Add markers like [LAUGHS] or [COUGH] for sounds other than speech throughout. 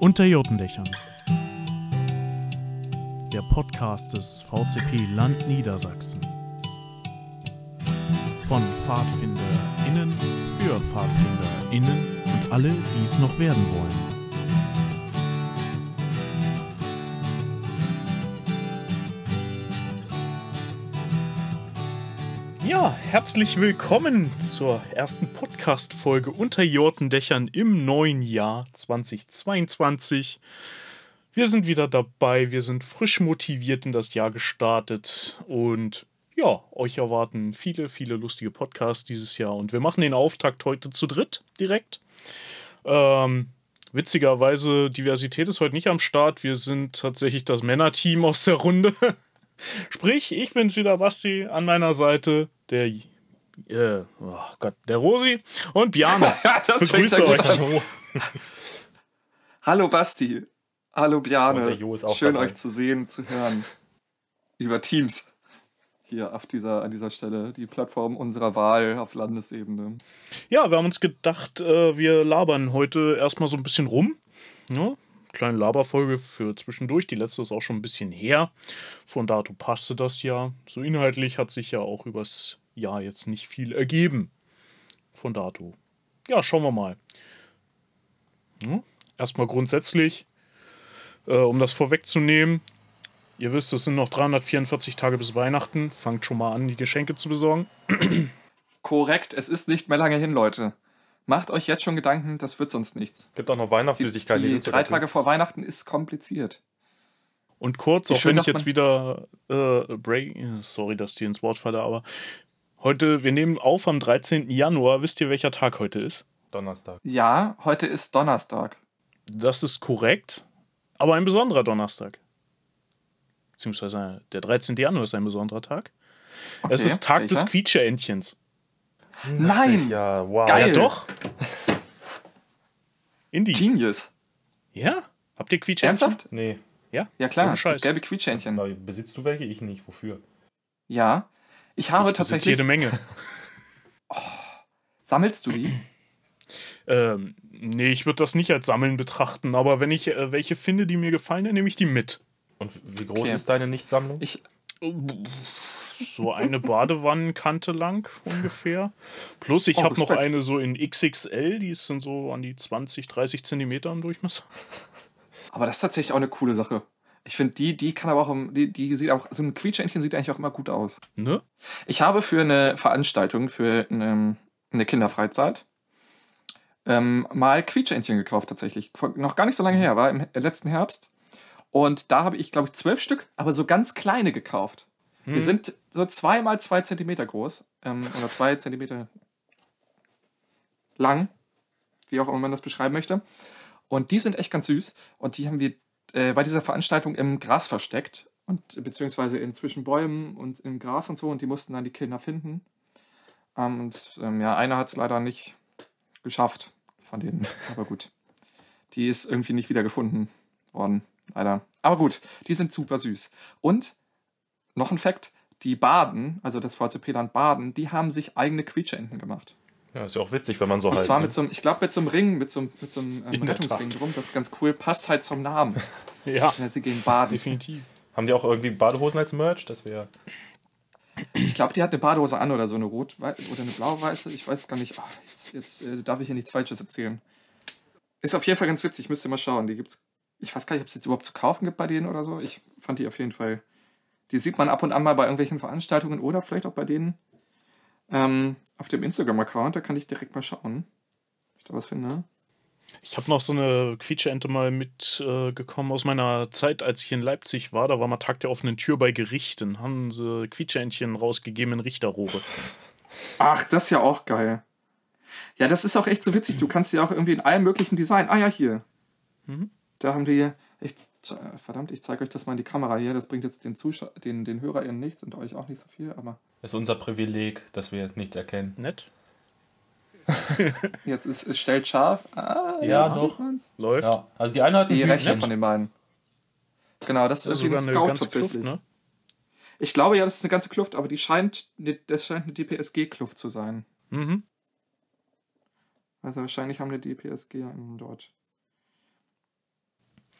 Unter Jotendächern. Der Podcast des VCP Land Niedersachsen. Von PfadfinderInnen für PfadfinderInnen und alle, die es noch werden wollen. Herzlich willkommen zur ersten Podcast-Folge unter Jotendächern im neuen Jahr 2022. Wir sind wieder dabei, wir sind frisch motiviert in das Jahr gestartet und ja, euch erwarten viele, viele lustige Podcasts dieses Jahr und wir machen den Auftakt heute zu dritt direkt. Ähm, witzigerweise, Diversität ist heute nicht am Start. Wir sind tatsächlich das Männerteam aus der Runde. [LAUGHS] Sprich, ich bin's wieder, Basti, an meiner Seite, der, äh, oh Gott, der Rosi und Bjane. [LAUGHS] das Begrüße euch. [LAUGHS] Hallo Basti. Hallo Bjane. Schön dabei. euch zu sehen, zu hören. Über Teams. Hier auf dieser, an dieser Stelle, die Plattform unserer Wahl auf Landesebene. Ja, wir haben uns gedacht, äh, wir labern heute erstmal so ein bisschen rum. Ja, kleine Laberfolge für zwischendurch. Die letzte ist auch schon ein bisschen her. Von dato passte das ja. So inhaltlich hat sich ja auch übers Jahr jetzt nicht viel ergeben. Von dato. Ja, schauen wir mal. Hm? Erstmal grundsätzlich, äh, um das vorwegzunehmen. Ihr wisst, es sind noch 344 Tage bis Weihnachten. Fangt schon mal an, die Geschenke zu besorgen. Korrekt, es ist nicht mehr lange hin, Leute. Macht euch jetzt schon Gedanken, das wird sonst nichts. Gibt auch noch Weihnachtssüßigkeiten. Die, die drei Tage vor Weihnachten ist kompliziert. Und kurz, auch schön, wenn ich jetzt wieder äh, break, sorry, dass die ins Wort falle, aber heute, wir nehmen auf am 13. Januar. Wisst ihr, welcher Tag heute ist? Donnerstag. Ja, heute ist Donnerstag. Das ist korrekt, aber ein besonderer Donnerstag. Beziehungsweise der 13. Januar ist ein besonderer Tag. Okay, es ist Tag welcher? des Quietscheentchens. Nein! ja, wow. Geil. Ja, doch. Indie. Genius. Ja? Habt ihr Quietschhähnchen? Ernsthaft? Nee. Ja? Ja, klar. Das gelbe Quietschhähnchen. Besitzt du welche? Ich nicht. Wofür? Ja. Ich habe ich tatsächlich. jede Menge. [LAUGHS] oh. Sammelst du die? ähm, nee, ich würde das nicht als Sammeln betrachten, aber wenn ich äh, welche finde, die mir gefallen, dann nehme ich die mit. Und wie groß okay. ist deine Nichtsammlung? Ich. So eine Badewannenkante lang ungefähr. Plus ich oh, habe noch eine so in XXL, die ist dann so an die 20, 30 Zentimeter im Durchmesser. Aber das ist tatsächlich auch eine coole Sache. Ich finde, die, die kann aber auch, die, die sieht auch, so ein Quietschentchen sieht eigentlich auch immer gut aus. Ne? Ich habe für eine Veranstaltung, für eine, eine Kinderfreizeit, ähm, mal Quietschentchen gekauft tatsächlich. Noch gar nicht so lange her, war im letzten Herbst. Und da habe ich, glaube ich, zwölf Stück, aber so ganz kleine gekauft. Hm. Die sind so zwei mal zwei Zentimeter groß. Ähm, oder zwei Zentimeter lang. Wie auch immer man das beschreiben möchte. Und die sind echt ganz süß. Und die haben wir äh, bei dieser Veranstaltung im Gras versteckt. Und beziehungsweise in zwischen Bäumen und im Gras und so. Und die mussten dann die Kinder finden. Ähm, und ähm, ja, einer hat es leider nicht geschafft von denen. [LAUGHS] Aber gut. Die ist irgendwie nicht wieder gefunden worden. Leider. Aber gut, die sind super süß. Und noch ein Fakt: Die Baden, also das VCP-Land Baden, die haben sich eigene Quietscheenten gemacht. Ja, ist ja auch witzig, wenn man so Und heißt. Und zwar ne? mit so einem, ich glaube, mit so einem Ring, mit so, mit so einem ähm, Rettungsring drum. Das ist ganz cool. Passt halt zum Namen. [LAUGHS] ja. Sie gehen baden. Definitiv. Haben die auch irgendwie Badehosen als Merch? Das wäre. Ich glaube, die hat eine Badehose an oder so eine rot oder eine blau-weiße. Ich weiß es gar nicht. Ach, jetzt jetzt äh, darf ich hier nichts Falsches erzählen. Ist auf jeden Fall ganz witzig. Müsst ihr mal schauen. Die gibt's. Ich weiß gar nicht, ob es jetzt überhaupt zu kaufen gibt bei denen oder so. Ich fand die auf jeden Fall die sieht man ab und an mal bei irgendwelchen Veranstaltungen oder vielleicht auch bei denen ähm, auf dem Instagram-Account. Da kann ich direkt mal schauen, ob ich da was finde. Ich habe noch so eine Quietscheente mal mitgekommen äh, aus meiner Zeit, als ich in Leipzig war. Da war mal Tag der offenen Tür bei Gerichten. Haben sie Quietscheentchen rausgegeben in Richterrohre. Ach, das ist ja auch geil. Ja, das ist auch echt so witzig. Du kannst ja auch irgendwie in allen möglichen Design. Ah ja, hier. Mhm. Da haben die echt Verdammt, ich zeige euch das mal in die Kamera hier. Das bringt jetzt den, Zuschau den, den HörerInnen nichts und euch auch nicht so viel, aber. Das ist unser Privileg, dass wir nichts erkennen. Nett. [LAUGHS] jetzt ist es stellt scharf. Ah, ja, doch. Läuft. Ja. Also die eine hat die rechte von den beiden. Genau, das, das ist irgendwie ein Scout tatsächlich. Kluft, ne? Ich glaube ja, das ist eine ganze Kluft, aber die scheint, das scheint eine DPSG-Kluft zu sein. Mhm. Also wahrscheinlich haben die DPSG einen dort.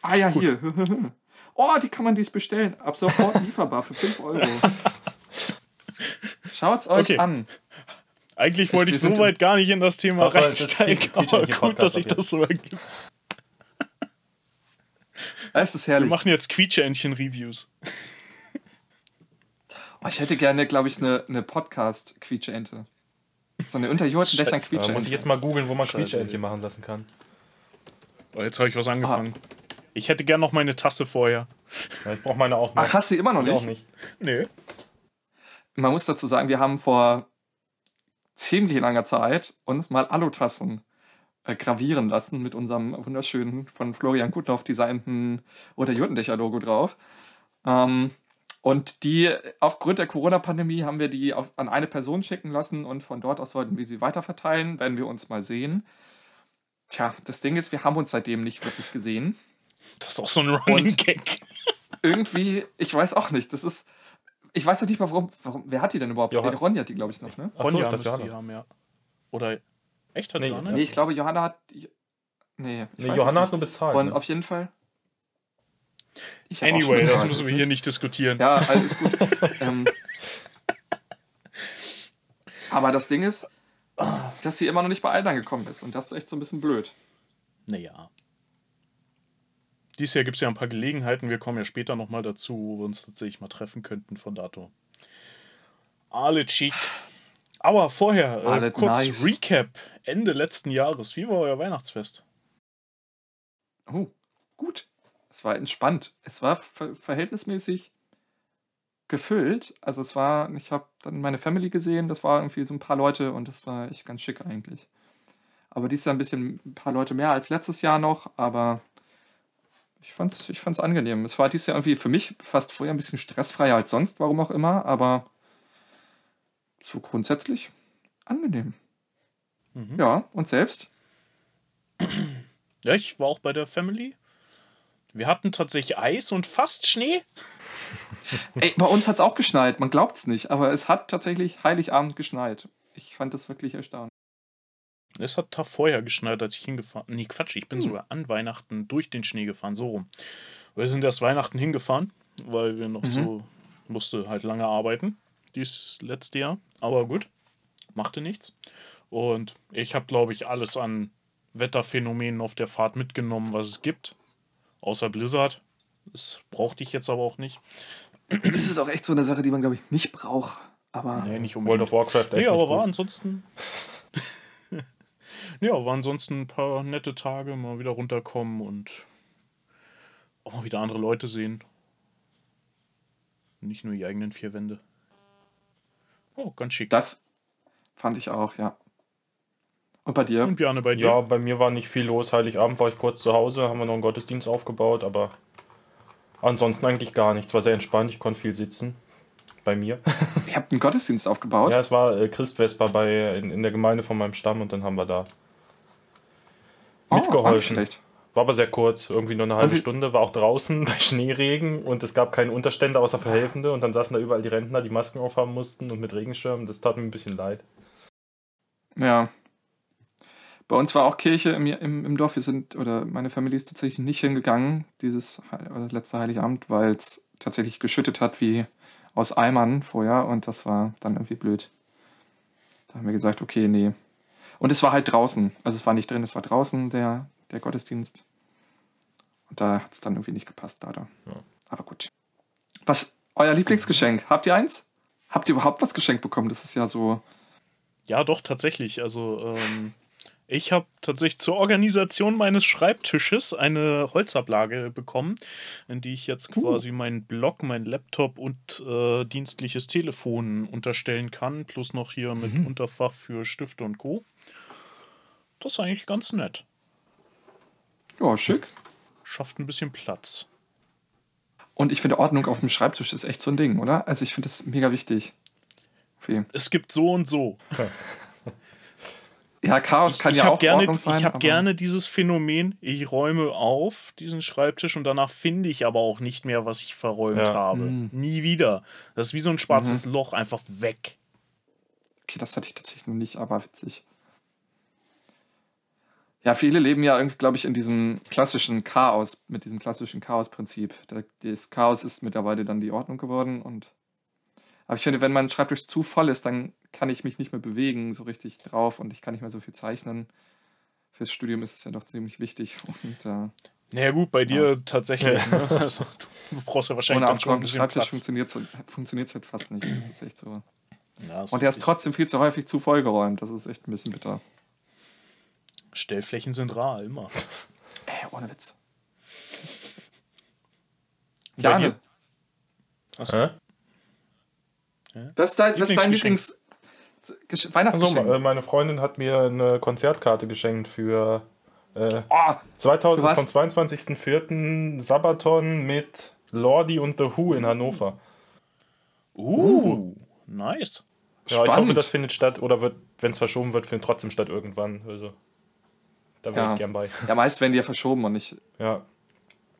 Ah ja, hier. [LAUGHS] Oh, die kann man dies bestellen. Ab sofort [LAUGHS] lieferbar für 5 Euro. Schaut's euch Okay. an. Eigentlich wollte wir ich so weit gar nicht in das Thema ist reinsteigen, Quietsch- aber gut, dass sich das so ergibt. Es ist Wir herrlich. machen jetzt Quietscheentchen-Reviews. Oh, ich hätte gerne, glaube ich, eine, eine Podcast-Quietscheente. So eine Unterjorten-Dächern Scheiße, Da muss ich Quietscheente. jetzt mal googeln, wo man Quietscheentchen machen lassen kann. Oh, jetzt habe ich was angefangen. Ich hätte gern noch meine Tasse vorher. Ja, ich brauche meine auch noch. Ach, hast du die immer noch Ich auch nicht? nicht. Nee. Man muss dazu sagen, wir haben vor ziemlich langer Zeit uns mal Alutassen äh, gravieren lassen mit unserem wunderschönen, von Florian Guthoff designten Unterjurtendächer-Logo drauf. Ähm, und die, aufgrund der Corona-Pandemie, haben wir die auf, an eine Person schicken lassen und von dort aus wollten wir sie weiterverteilen, werden wir uns mal sehen. Tja, das Ding ist, wir haben uns seitdem nicht wirklich gesehen. Das ist auch so ein Running Gag. [LAUGHS] Irgendwie, ich weiß auch nicht, das ist. Ich weiß noch nicht mal, warum. warum wer hat die denn überhaupt? Johann- Ronny hat die, glaube ich, noch, ne? Ach so, Ronja müsste die Johanna. haben, ja. Oder echt hat Nee, Johanna? Nee, ich glaube, Johanna hat. die- Nee, ich Nee, weiß Johanna hat nur bezahlt. Und ne? auf jeden Fall. Anyway, das bezahlt, müssen wir hier nicht- nicht diskutieren. Ja, alles gut. [LAUGHS] ähm, aber das Ding ist, dass sie immer noch nicht bei allen angekommen ist. Und das ist echt so ein bisschen blöd. Naja. Dieses Jahr gibt es ja ein paar Gelegenheiten. Wir kommen ja später nochmal dazu, wo wir uns tatsächlich mal treffen könnten von dato. Alle chic. Aber vorher, äh, kurz nice. Recap. Ende letzten Jahres. Wie war euer Weihnachtsfest? Oh, gut. Es war entspannt. Es war ver verhältnismäßig gefüllt. Also es war, ich habe dann meine Family gesehen, das war irgendwie so ein paar Leute und das war echt ganz schick eigentlich. Aber dies Jahr ein bisschen ein paar Leute mehr als letztes Jahr noch, aber ich fand's, ich fand's angenehm. Es war dieses Jahr irgendwie für mich fast vorher ein bisschen stressfreier als sonst, warum auch immer, aber so grundsätzlich angenehm. Mhm. Ja, und selbst? Ja, ich war auch bei der Family. Wir hatten tatsächlich Eis und fast Schnee. Ey, bei uns hat es auch geschneit, man glaubt es nicht, aber es hat tatsächlich Heiligabend geschneit. Ich fand das wirklich erstaunlich. Es hat Tag vorher geschneit, als ich hingefahren Nee, Quatsch, ich bin Hm. sogar an Weihnachten durch den Schnee gefahren, so rum. Wir sind erst Weihnachten hingefahren, weil wir noch Mhm. so musste halt lange arbeiten, dieses letzte Jahr. Aber gut, machte nichts. Und ich habe, glaube ich, alles an Wetterphänomenen auf der Fahrt mitgenommen, was es gibt. Außer Blizzard. Das brauchte ich jetzt aber auch nicht. Das ist auch echt so eine Sache, die man, glaube ich, nicht braucht. Aber Nee, nicht World unbedingt. of Warcraft Nee, echt aber nicht war ansonsten. Ja, war ansonsten ein paar nette Tage, mal wieder runterkommen und auch mal wieder andere Leute sehen. Nicht nur die eigenen vier Wände. Oh, ganz schick. das fand ich auch, ja. Und bei dir? und Björne bei dir? Ja, bei mir war nicht viel los. Heiligabend war ich kurz zu Hause, haben wir noch einen Gottesdienst aufgebaut, aber ansonsten eigentlich gar nichts. War sehr entspannt, ich konnte viel sitzen. Bei mir. Ihr habt einen Gottesdienst aufgebaut? Ja, es war äh, Christvesper bei, in, in der Gemeinde von meinem Stamm und dann haben wir da mitgeholfen. schlecht. War aber sehr kurz, irgendwie nur eine halbe Stunde, war auch draußen [LAUGHS] bei Schneeregen und es gab keine Unterstände außer für Helfende und dann saßen da überall die Rentner, die Masken aufhaben mussten und mit Regenschirmen. Das tat mir ein bisschen leid. Ja. Bei uns war auch Kirche im, im, im Dorf. Wir sind, oder meine Familie ist tatsächlich nicht hingegangen, dieses letzte Heiligabend, weil es tatsächlich geschüttet hat wie aus Eimern vorher und das war dann irgendwie blöd. Da haben wir gesagt, okay, nee. Und es war halt draußen. Also es war nicht drin, es war draußen der, der Gottesdienst. Und da hat es dann irgendwie nicht gepasst, leider. Ja. Aber gut. Was, euer Lieblingsgeschenk? Habt ihr eins? Habt ihr überhaupt was geschenkt bekommen? Das ist ja so. Ja, doch, tatsächlich. Also, ähm, ich habe tatsächlich zur Organisation meines Schreibtisches eine Holzablage bekommen, in die ich jetzt Uh. quasi meinen Blog, mein Laptop und äh, dienstliches Telefon unterstellen kann, plus noch hier mit Mhm. Unterfach für Stifte und Co. Das ist eigentlich ganz nett. Ja, schick. Schafft ein bisschen Platz. Und ich finde, Ordnung auf dem Schreibtisch ist echt so ein Ding, oder? Also ich finde das mega wichtig. Es gibt so und so. Ja, Chaos kann ich ja habe auch gerne, Ordnung sein. ich hab aber- gerne dieses Phänomen, ich räume auf diesen Schreibtisch und danach finde ich aber auch nicht mehr, was ich verräumt Ja. habe. Mhm. Nie wieder. Das ist wie so ein schwarzes Loch, einfach weg. Okay, das hatte ich tatsächlich noch nicht, aber witzig. Ja, viele leben ja irgendwie, glaube ich, in diesem klassischen Chaos, mit diesem klassischen Chaos-Prinzip. Da- Das Chaos ist mittlerweile dann die Ordnung geworden und aber ich finde, wenn mein Schreibtisch zu voll ist, dann kann ich mich nicht mehr bewegen so richtig drauf und ich kann nicht mehr so viel zeichnen. Fürs Studium ist es ja doch ziemlich wichtig und äh, Naja, gut, bei dir tatsächlich. Ne? [LAUGHS] Also, du brauchst ja wahrscheinlich ohne schon ein bisschen Schreibtisch Platz. funktioniert es halt fast nicht. Das ist echt so. Ja, ist Und der ist trotzdem viel zu häufig zu vollgeräumt. Das ist echt ein bisschen bitter. Stellflächen sind rar, immer. Ey, ohne Witz. Gerne. Achso. Hä? Das ist dein. Lieblings Gesch- Also, Weihnachtsgeschenk. äh, meine Freundin hat mir eine Konzertkarte geschenkt für äh, oh, 2000, Für was? vom 22.04. Sabaton mit Lordi und The Who in Hannover. Uh, nice. Ja, ich hoffe, spannend. das findet statt oder wird, wenn es verschoben wird, findet trotzdem statt irgendwann. Also, da wäre Ja. ich gern bei. ja, meist werden die ja verschoben und nicht. Ja.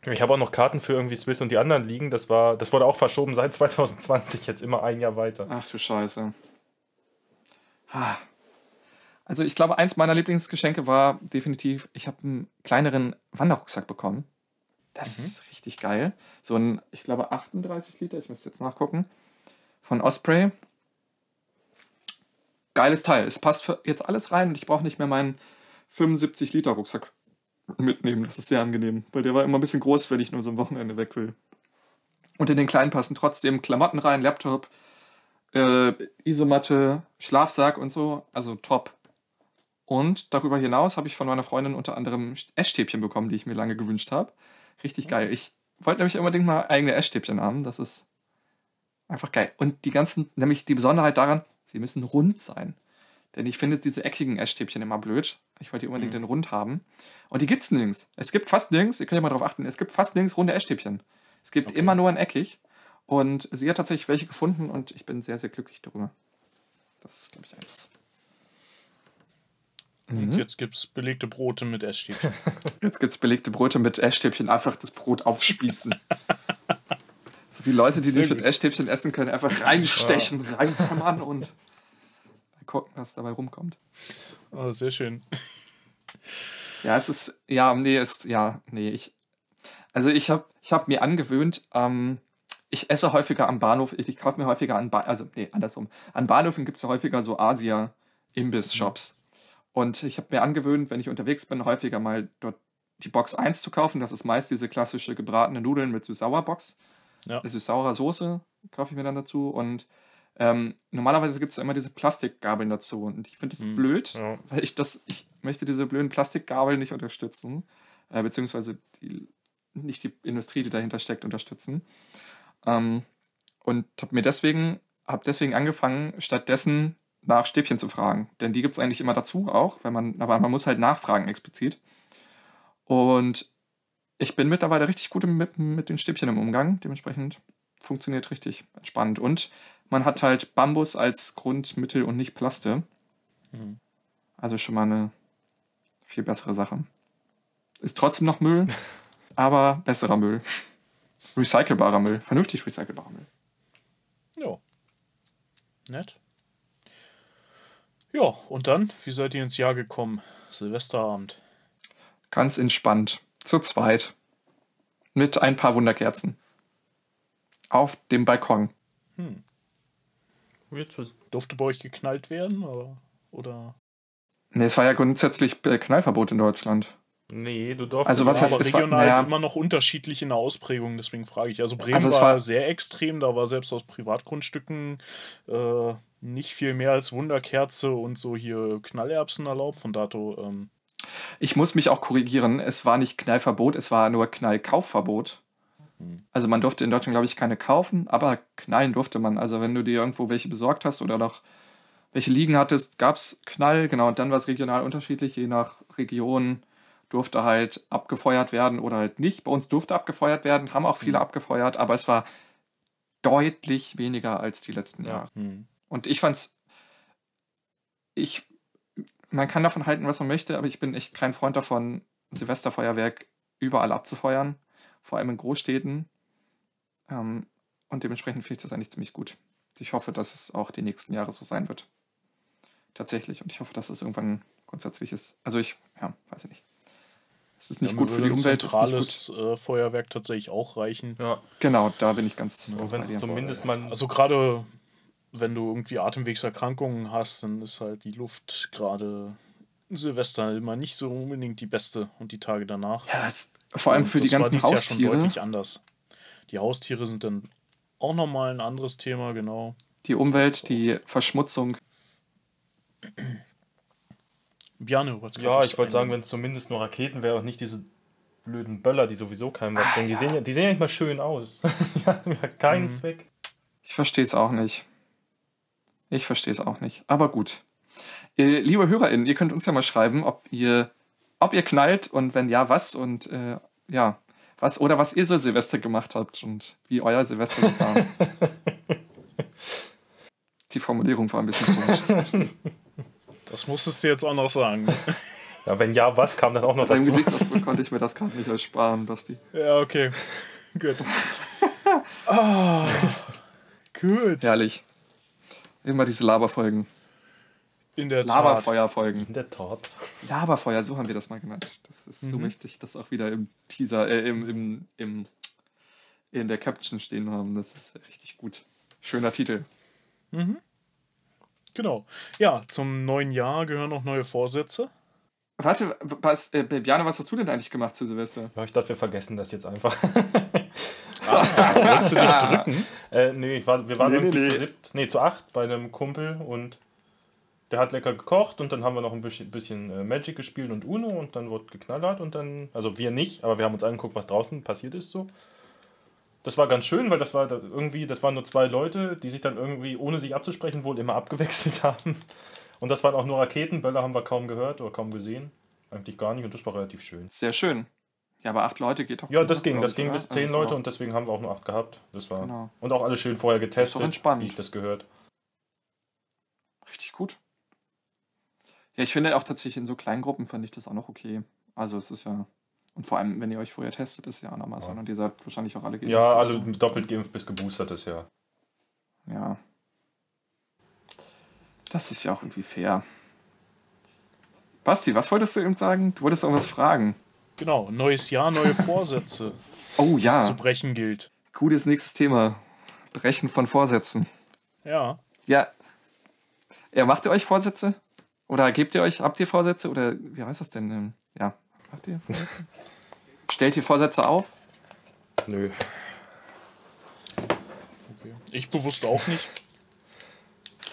Ich habe auch noch Karten für irgendwie Swiss und die anderen liegen. Das war, das wurde auch verschoben seit [LAUGHS] 2020, jetzt immer ein Jahr weiter. Ach du Scheiße. Also ich glaube, eins meiner Lieblingsgeschenke war definitiv, ich habe einen kleineren Wanderrucksack bekommen. Das ist richtig geil. So ein, ich glaube, 38 Liter, ich müsste jetzt nachgucken, von Osprey. Geiles Teil. Es passt jetzt alles rein und ich brauche nicht mehr meinen 75 Liter Rucksack mitnehmen. Das ist sehr angenehm, weil der war immer ein bisschen groß, wenn ich nur so ein Wochenende weg will. Und in den kleinen passen trotzdem Klamotten rein, Laptop, äh, Isomatte, Schlafsack und so. Also top. Und darüber hinaus habe ich von meiner Freundin unter anderem Essstäbchen bekommen, die ich mir lange gewünscht habe. Richtig geil. Ich wollte nämlich unbedingt mal eigene Essstäbchen haben. Das ist einfach geil. Und die ganzen, nämlich die Besonderheit daran, sie müssen rund sein. Denn ich finde diese eckigen Essstäbchen immer blöd. Ich wollte die unbedingt in rund haben. Und die gibt's nirgends. Es gibt fast nirgends, ihr könnt ja mal drauf achten, es gibt fast nirgends runde Essstäbchen. Es gibt immer nur ein eckig. Und sie hat tatsächlich welche gefunden und ich bin sehr, sehr glücklich darüber. Das ist, glaube ich, eins. Und jetzt gibt's belegte Brote mit Essstäbchen. [LAUGHS] Jetzt gibt es belegte Brote mit Essstäbchen, einfach das Brot aufspießen. [LAUGHS] so wie Leute, die Sehr nicht mit. Essstäbchen essen können, einfach reinstechen, reinhammern und mal gucken, was dabei rumkommt. Oh, sehr schön. Ja, es ist, ja, nee, es, ja, nee, ich, also ich habe ich hab mir angewöhnt, ähm, ich esse häufiger am Bahnhof, ich, ich kaufe mir häufiger an, ba also, nee, andersrum, an Bahnhöfen gibt es ja häufiger so Asia-Imbiss-Shops. Und ich habe mir angewöhnt, wenn ich unterwegs bin, häufiger mal dort die Box 1 zu kaufen. Das ist meist diese klassische gebratene Nudeln mit süß-sauer-Box. Ja. Süß-saurer Soße kaufe ich mir dann dazu. Und ähm, normalerweise gibt es immer diese Plastikgabeln dazu. Und ich finde das Mhm. blöd, Ja. weil ich das, ich möchte diese blöden Plastikgabeln nicht unterstützen. Äh, beziehungsweise die, nicht die Industrie, die dahinter steckt, unterstützen. Ähm, und habe mir deswegen, habe deswegen angefangen, stattdessen nach Stäbchen zu fragen. Denn die gibt es eigentlich immer dazu auch, wenn man, aber man muss halt nachfragen explizit. Und ich bin mittlerweile richtig gut mit, mit den Stäbchen im Umgang. Dementsprechend funktioniert richtig entspannt. Und man hat halt Bambus als Grundmittel und nicht Plaste. Mhm. Also schon mal eine viel bessere Sache. Ist trotzdem noch Müll, [LAUGHS] aber besserer Müll. Recycelbarer Müll. Vernünftig recycelbarer Müll. Ja. Nett. Ja, und dann, wie seid ihr ins Jahr gekommen? Silvesterabend. Ganz entspannt. Zu zweit. Mit ein paar Wunderkerzen. Auf dem Balkon. Hm. Wird so- Durfte bei euch geknallt werden? Oder? oder? Ne, es war ja grundsätzlich äh, Knallverbot in Deutschland. Nee, du darfst. Also was heißt, aber es war- regional naja. immer noch unterschiedlich in der Ausprägung, deswegen frage ich. Also Bremen Also war, war- sehr extrem, da war selbst aus Privatgrundstücken äh, nicht viel mehr als Wunderkerze und so hier Knallerbsen erlaubt. Von dato, ähm, Ich muss mich auch korrigieren. Es war nicht Knallverbot, es war nur Knallkaufverbot. Hm. Also man durfte in Deutschland, glaube ich, keine kaufen, aber knallen durfte man. Also wenn du dir irgendwo welche besorgt hast oder noch welche liegen hattest, gab es Knall. Genau, und dann war es regional unterschiedlich. Je nach Region durfte halt abgefeuert werden oder halt nicht. Bei uns durfte abgefeuert werden, haben auch viele Mhm. abgefeuert, aber es war deutlich weniger als die letzten Ja. Jahre. hm. Und ich fand's. Ich. Man kann davon halten, was man möchte, aber ich bin echt kein Freund davon, Silvesterfeuerwerk überall abzufeuern. Vor allem in Großstädten. Ähm, und dementsprechend finde ich das eigentlich ziemlich gut. Ich hoffe, dass es auch die nächsten Jahre so sein wird. Tatsächlich. Und ich hoffe, dass es irgendwann grundsätzlich ist. Also ich, ja. weiß ich nicht. Es ist nicht Ja, gut für die ein Umwelt. Ist nicht gut. zentrales äh, Feuerwerk tatsächlich auch reichen. Ja, Genau, da bin ich ganz. ganz wenn es zumindest mal. Also gerade wenn du irgendwie Atemwegserkrankungen hast, dann ist halt die Luft gerade Silvester immer nicht so unbedingt die beste und die Tage danach. Ja, es, vor allem Und für die das war ganzen dieses Jahr schon Haustiere. deutlich anders. Die Haustiere sind dann auch nochmal ein anderes Thema, genau. Die Umwelt, die Verschmutzung. Björn, du wolltest Ja, ich wollte sagen, wenn es zumindest nur Raketen wäre und nicht diese blöden Böller, die sowieso keinem was bringen. Die, sehen ja, die sehen ja nicht mal schön aus. [LAUGHS] die haben ja keinen Mhm. Zweck. Ich verstehe es auch nicht. Ich verstehe es auch nicht. Aber gut. Äh, liebe HörerInnen, ihr könnt uns ja mal schreiben, ob ihr, ob ihr knallt und wenn ja, was und äh, ja, was oder was ihr so Silvester gemacht habt und wie euer Silvester so war. [LAUGHS] Die Formulierung war ein bisschen komisch. Das musstest du jetzt auch noch sagen. [LAUGHS] Ja, wenn ja, was kam dann auch noch Beim dazu? Gesichtsausdruck konnte ich mir das gerade nicht ersparen, Basti. ja, okay. Gut. [LAUGHS] Ah, gut. Herrlich. Immer diese Laberfolgen. In der Tat. Laberfeuerfolgen. In der Tat. Laberfeuer, so haben wir das mal genannt. Das ist so Mhm. mächtig, das auch wieder im Teaser, äh, im, im, im, in der Caption stehen haben. Das ist richtig gut. Schöner Titel. Mhm. Genau. Ja, zum neuen Jahr gehören noch neue Vorsätze. Warte, was, äh, Bjane, was hast du denn eigentlich gemacht zu Silvester? Ja, ich dachte, wir vergessen das jetzt einfach. [LAUGHS] Wolltest du dich drücken? äh, nee, ich war, wir waren nee, nee. zu siebt, nee, zu acht bei einem Kumpel und der hat lecker gekocht und dann haben wir noch ein bisschen, äh, Magic gespielt und Uno und dann wurde geknallert und dann, also wir nicht, aber wir haben uns angeguckt, was draußen passiert ist so. Das war ganz schön, weil das war irgendwie, das waren nur zwei Leute, die sich dann irgendwie, ohne sich abzusprechen, wohl immer abgewechselt [LAUGHS] haben. Und das waren auch nur Raketen, Böller haben wir kaum gehört oder kaum gesehen. Eigentlich gar nicht und das war relativ schön. Sehr schön. Ja, aber acht Leute geht doch. Ja, das ging, das ging oder? bis zehn Also, Leute und deswegen haben wir auch nur acht gehabt. Das war. Genau. Und auch alle schön vorher getestet, entspannt. wie ich das gehört. Richtig gut. Ja, ich finde auch tatsächlich in so kleinen Gruppen fand ich das auch noch okay. Also es ist ja. Und vor allem, wenn ihr euch vorher testet, ist ja auch nochmal so. Ja. Und ihr seid wahrscheinlich auch alle geimpft Ja, alle so. doppelt geimpft bis geboostert ist ja. Ja. Das ist ja auch irgendwie fair. Basti, was wolltest du eben sagen? Du wolltest irgendwas fragen. Genau, neues Jahr, neue Vorsätze, [LAUGHS] Oh ja, zu brechen gilt. gutes nächstes Thema. Brechen von Vorsätzen. Ja. Ja. Ja, macht ihr euch Vorsätze? Oder gebt ihr euch, habt ihr Vorsätze? Oder wie heißt das denn? Ähm, Ja, habt ihr Vorsätze? [LAUGHS] Stellt ihr Vorsätze auf? Nö. Okay. Ich bewusst auch nicht.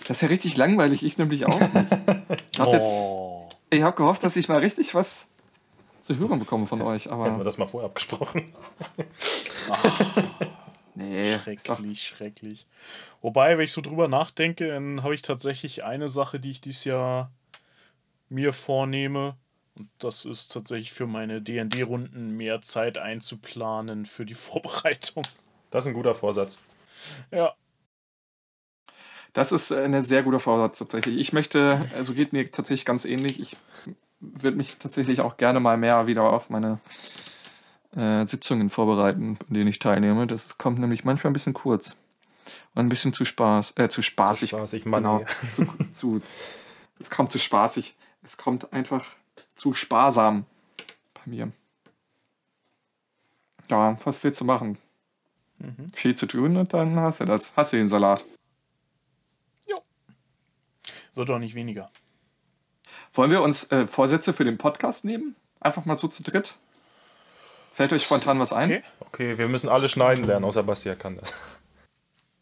Das ist ja richtig langweilig, ich nämlich auch nicht. [LAUGHS] Ich habe Oh. ich hab gehofft, dass ich mal richtig was zu hören bekomme von euch, Hätten wir aber das mal vorher abgesprochen. [LAUGHS] nee. ist doch- Schrecklich, schrecklich. Wobei, wenn ich so drüber nachdenke, dann habe ich tatsächlich eine Sache, die ich dieses Jahr mir vornehme. Und das ist tatsächlich für meine DD-Runden mehr Zeit einzuplanen für die [LAUGHS] Vorbereitung. Das ist ein guter Vorsatz. Ja. Das ist äh, ein sehr guter Vorsatz tatsächlich. Ich möchte, also geht mir tatsächlich ganz ähnlich. Ich würde mich tatsächlich auch gerne mal mehr wieder auf meine äh, Sitzungen vorbereiten, an denen ich teilnehme. Das kommt nämlich manchmal ein bisschen kurz. Und ein bisschen zu Spaß, äh, zu spaßig. Spaßig, Mann. Genau. zu, zu, es kommt zu spaßig. Es kommt einfach zu sparsam bei mir. Ja, was willst du machen? Mhm. Viel zu tun und dann hast du das. Hast du den Salat. Wird auch nicht weniger. Wollen wir uns äh, Vorsätze für den Podcast nehmen? Einfach mal so zu dritt? Fällt euch spontan was ein? Okay. Okay, wir müssen alle schneiden lernen, außer Basti kann das.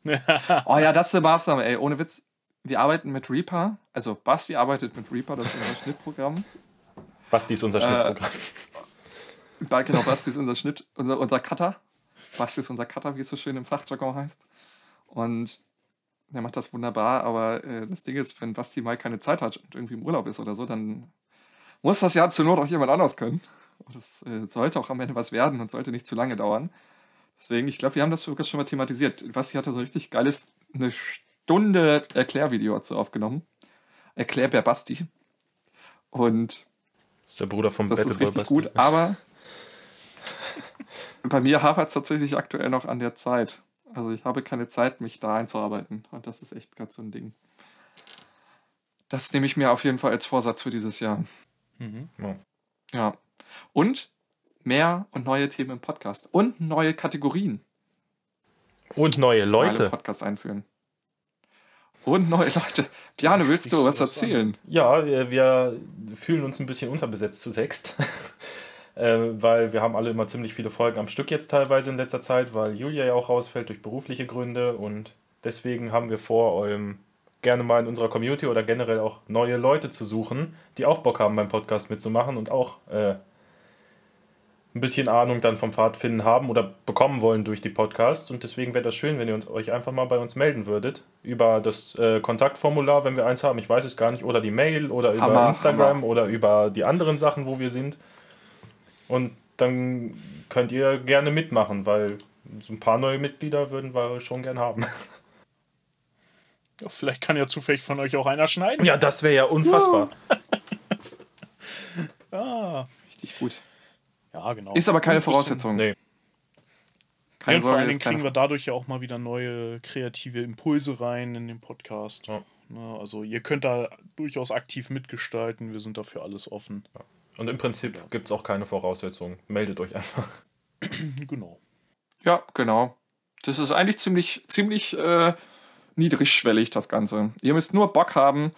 [LAUGHS] Oh ja, das ist eine Maßnahme, ey. Ohne Witz. Wir arbeiten mit Reaper. Also Basti arbeitet mit Reaper, das ist unser [LAUGHS] Schnittprogramm. Basti ist unser Äh, Schnittprogramm. Ba- Genau, Basti ist unser Schnitt, unser, unser Cutter. Basti ist unser Cutter, wie es so schön im Fachjargon heißt. Und der macht das wunderbar, aber äh, das Ding ist, wenn Basti mal keine Zeit hat und irgendwie im Urlaub ist oder so, dann muss das ja zur Not auch jemand anders können. Und das äh, sollte auch am Ende was werden und sollte nicht zu lange dauern. Deswegen, ich glaube, wir haben das sogar schon mal thematisiert. Basti hatte so richtig geiles, eine Stunde Erklärvideo dazu aufgenommen. Erklärbär Basti. Und Das ist der Bruder vom das ist Battleboy richtig Basti. gut, aber [LAUGHS] bei mir hapert es tatsächlich aktuell noch an der Zeit. Also ich habe keine Zeit, mich da einzuarbeiten. Und das ist echt ganz so ein Ding. Das nehme ich mir auf jeden Fall als Vorsatz für dieses Jahr. Mhm. Ja. Ja. Und mehr und neue Themen im Podcast. Und neue Kategorien. Und neue Leute. Podcasts einführen. Und neue Leute. Bjane, willst du was erzählen? Ja, wir, wir fühlen uns ein bisschen unterbesetzt zu sechst. [LAUGHS] äh, weil wir haben alle immer ziemlich viele Folgen am Stück jetzt teilweise in letzter Zeit, weil Julia ja auch rausfällt durch berufliche Gründe und deswegen haben wir vor, ähm, gerne mal in unserer Community oder generell auch neue Leute zu suchen, die auch Bock haben beim Podcast mitzumachen und auch äh, ein bisschen Ahnung dann vom Pfadfinden haben oder bekommen wollen durch die Podcasts. Und deswegen wäre das schön, wenn ihr uns, euch einfach mal bei uns melden würdet. Über das äh, Kontaktformular, wenn wir eins haben, ich weiß es gar nicht, oder die Mail oder über Hammer, Instagram Hammer. oder über die anderen Sachen, wo wir sind. Und dann könnt ihr gerne mitmachen, weil so ein paar neue Mitglieder würden wir schon gern haben. Ja, vielleicht kann ja zufällig von euch auch einer schneiden. Ja, das wäre ja unfassbar. [LAUGHS] Ah, Richtig gut. Ja, genau. Ist aber keine Voraussetzung. Nee. Ja, Keine und vor allen Dingen kriegen wir dadurch ja auch mal wieder neue kreative Impulse rein in den Podcast. Ja. Ne, also ihr könnt da durchaus aktiv mitgestalten. Wir sind dafür alles offen. Und im Prinzip gibt es auch keine Voraussetzungen. Meldet euch einfach. [CLEARS THROAT] [CLEARS THROAT] Genau. Ja, genau. Das ist eigentlich ziemlich, ziemlich äh, niedrigschwellig, das Ganze. Ihr müsst nur Bock haben,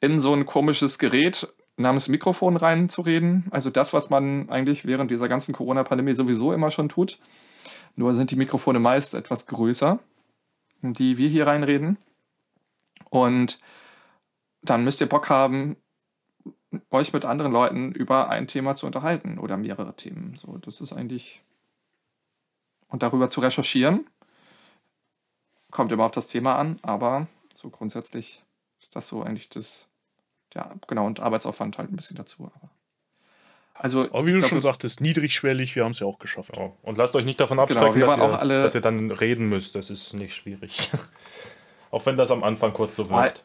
in so ein komisches Gerät namens Mikrofon reinzureden. Also das, was man eigentlich während dieser ganzen Corona-Pandemie sowieso immer schon tut. Nur sind die Mikrofone meist etwas größer, die wir hier reinreden. Und dann müsst ihr Bock haben, euch mit anderen Leuten über ein Thema zu unterhalten oder mehrere Themen. So, das ist eigentlich und darüber zu recherchieren. Kommt immer auf das Thema an, aber so grundsätzlich ist das so eigentlich das, ja, genau, und Arbeitsaufwand halt ein bisschen dazu. Aber also, Aber wie du glaub, schon sagtest, niedrigschwellig, wir haben es ja auch geschafft. Ja. Und lasst euch nicht davon Genau, abschrecken, wir dass, ihr, auch alle- dass ihr dann reden müsst. Das ist nicht schwierig. [LAUGHS] auch wenn das am Anfang kurz so wirkt.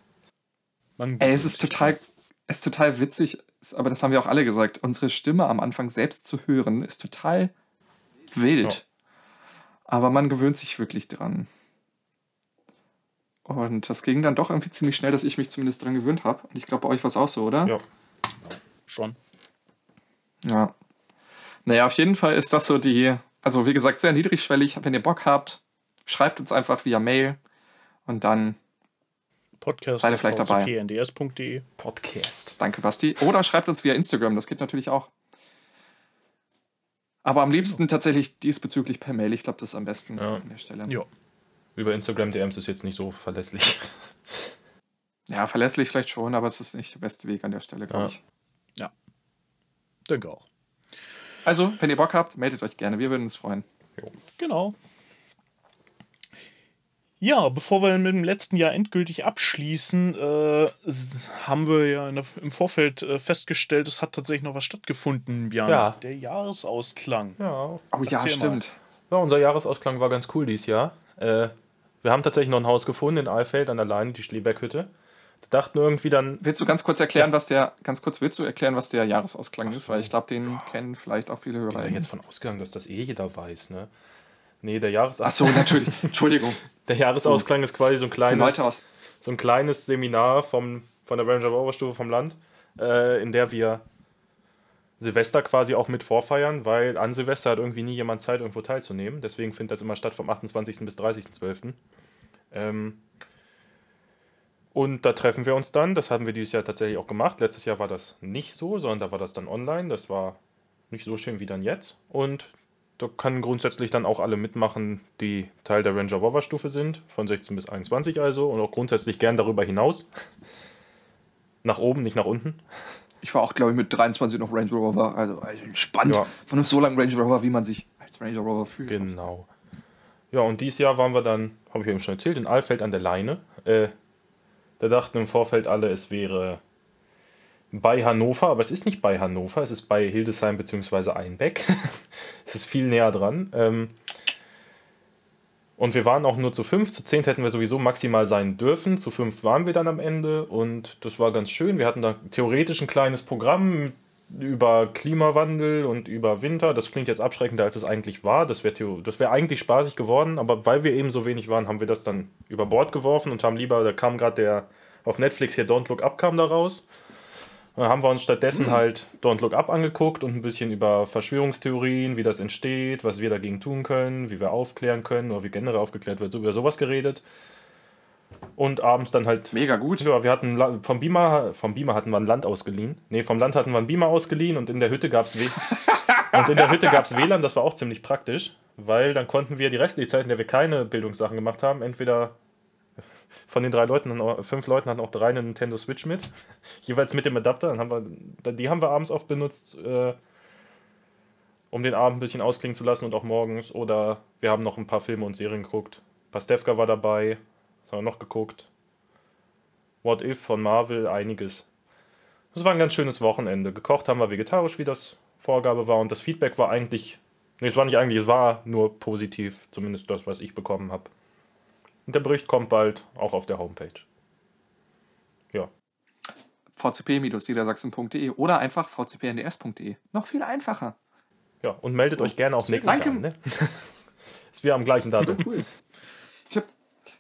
Man ey, es ist total, es ist total witzig, aber das haben wir auch alle gesagt. Unsere Stimme am Anfang selbst zu hören, ist total wild. Aber man gewöhnt sich wirklich dran. Und das ging dann doch irgendwie ziemlich schnell, dass ich mich zumindest dran gewöhnt habe. Und ich glaube, bei euch war es auch so, oder? Ja. schon. Ja. Naja, auf jeden Fall ist das so die, also wie gesagt, sehr niedrigschwellig. Wenn ihr Bock habt, schreibt uns einfach via Mail und dann, Podcast Seid ihr vielleicht dabei? pnds.de. Podcast. danke Basti. Oder schreibt uns via Instagram, das geht natürlich auch. Aber am liebsten tatsächlich diesbezüglich per Mail. Ich glaube, das ist am besten Ja. an der Stelle. Ja. Über Instagram DMs ist jetzt nicht so verlässlich. [LAUGHS] Ja, verlässlich vielleicht schon, aber es ist nicht der beste Weg an der Stelle, glaube Ja. ich. Denke auch. Also, wenn ihr Bock habt, meldet euch gerne. Wir würden uns freuen. Genau. Ja, bevor wir mit dem letzten Jahr endgültig abschließen, äh, haben wir ja in der, im Vorfeld äh, festgestellt, es hat tatsächlich noch was stattgefunden, Björn. Ja. Der Jahresausklang. Ja. Oh ja, mal. stimmt. ja, unser Jahresausklang war ganz cool dieses Jahr. Äh, wir haben tatsächlich noch ein Haus gefunden in Alfeld an der Leine, die Schleberghütte. Da dachten wir irgendwie dann, Willst du ganz kurz erklären, was der, ganz kurz willst du erklären, was der Jahresausklang ist? so. Weil ich glaube, den kennen vielleicht auch viele ich bin Hörer. jetzt von ausgegangen, dass das eh jeder weiß, ne? Nee, der, Jahres Ach so, natürlich. [LAUGHS] Entschuldigung. der Jahresausklang ist quasi so ein kleines, so ein kleines Seminar vom, von der Ranger Oberstufe vom Land, äh, in der wir Silvester quasi auch mit vorfeiern, weil an Silvester hat irgendwie nie jemand Zeit, irgendwo teilzunehmen. Deswegen findet das immer statt vom 28. bis 30.12. Ähm, und da treffen wir uns dann. Das haben wir dieses Jahr tatsächlich auch gemacht. Letztes Jahr war das nicht so, sondern da war das dann online. Das war nicht so schön wie dann jetzt. Und da können grundsätzlich dann auch alle mitmachen, die Teil der Ranger Rover Stufe sind, von 16 bis 21 also und auch grundsätzlich gern darüber hinaus. Nach oben, nicht nach unten. Ich war auch, glaube ich, mit 23 noch Range Rover. Also, also spannend. Ja. Man nimmt so lange Range Rover, wie man sich als Range Rover fühlt. Genau. Ja, und dieses Jahr waren wir dann, habe ich eben schon erzählt, in Alfeld an der Leine. Äh, da dachten im Vorfeld alle, es wäre bei Hannover, aber es ist nicht bei Hannover, es ist bei Hildesheim bzw. Einbeck. [LAUGHS] es ist viel näher dran. Ähm, und wir waren auch nur zu fünf, zu zehn hätten wir sowieso maximal sein dürfen. Zu fünf waren wir dann am Ende und das war ganz schön. Wir hatten da theoretisch ein kleines Programm über Klimawandel und über Winter. Das klingt jetzt abschreckender, als es eigentlich war. Das wäre das wär eigentlich spaßig geworden, aber weil wir eben so wenig waren, haben wir das dann über Bord geworfen und haben lieber, da kam gerade der auf Netflix hier Don't Look Up kam da raus. Dann haben wir uns stattdessen Mhm. halt Don't Look Up angeguckt und ein bisschen über Verschwörungstheorien, wie das entsteht, was wir dagegen tun können, wie wir aufklären können oder wie generell aufgeklärt wird, so über sowas geredet. Und abends dann halt Mega gut. Ja, wir hatten vom Beamer, vom Beamer hatten wir ein Land ausgeliehen. Nee, vom Land hatten wir ein Beamer ausgeliehen und in der Hütte gab es [LAUGHS] und in der Hütte gab's WLAN, das war auch ziemlich praktisch, weil dann konnten wir die restliche Zeit, in der wir keine Bildungssachen gemacht haben, entweder von den drei Leuten, fünf Leuten hatten auch drei eine Nintendo Switch mit, [LAUGHS] jeweils mit dem Adapter, dann haben wir, die haben wir abends oft benutzt, äh, um den Abend ein bisschen ausklingen zu lassen und auch morgens. Oder wir haben noch ein paar Filme und Serien geguckt. Pastewka war dabei, was haben wir noch geguckt? What If von Marvel, einiges. Das war ein ganz schönes Wochenende. Gekocht haben wir vegetarisch, wie das Vorgabe war. Und das Feedback war eigentlich, nee, es war nicht eigentlich, es war nur positiv, zumindest das, was ich bekommen habe. Und der Bericht kommt bald auch auf der Homepage. Ja, vcp-niedersachsen.de oder einfach vcpnds.de. Noch viel einfacher. ja. Und meldet euch gerne auch nächstes Danke. Jahr. Ne? [LAUGHS] Ist wir am gleichen Datum. [LAUGHS] Cool. Ich habe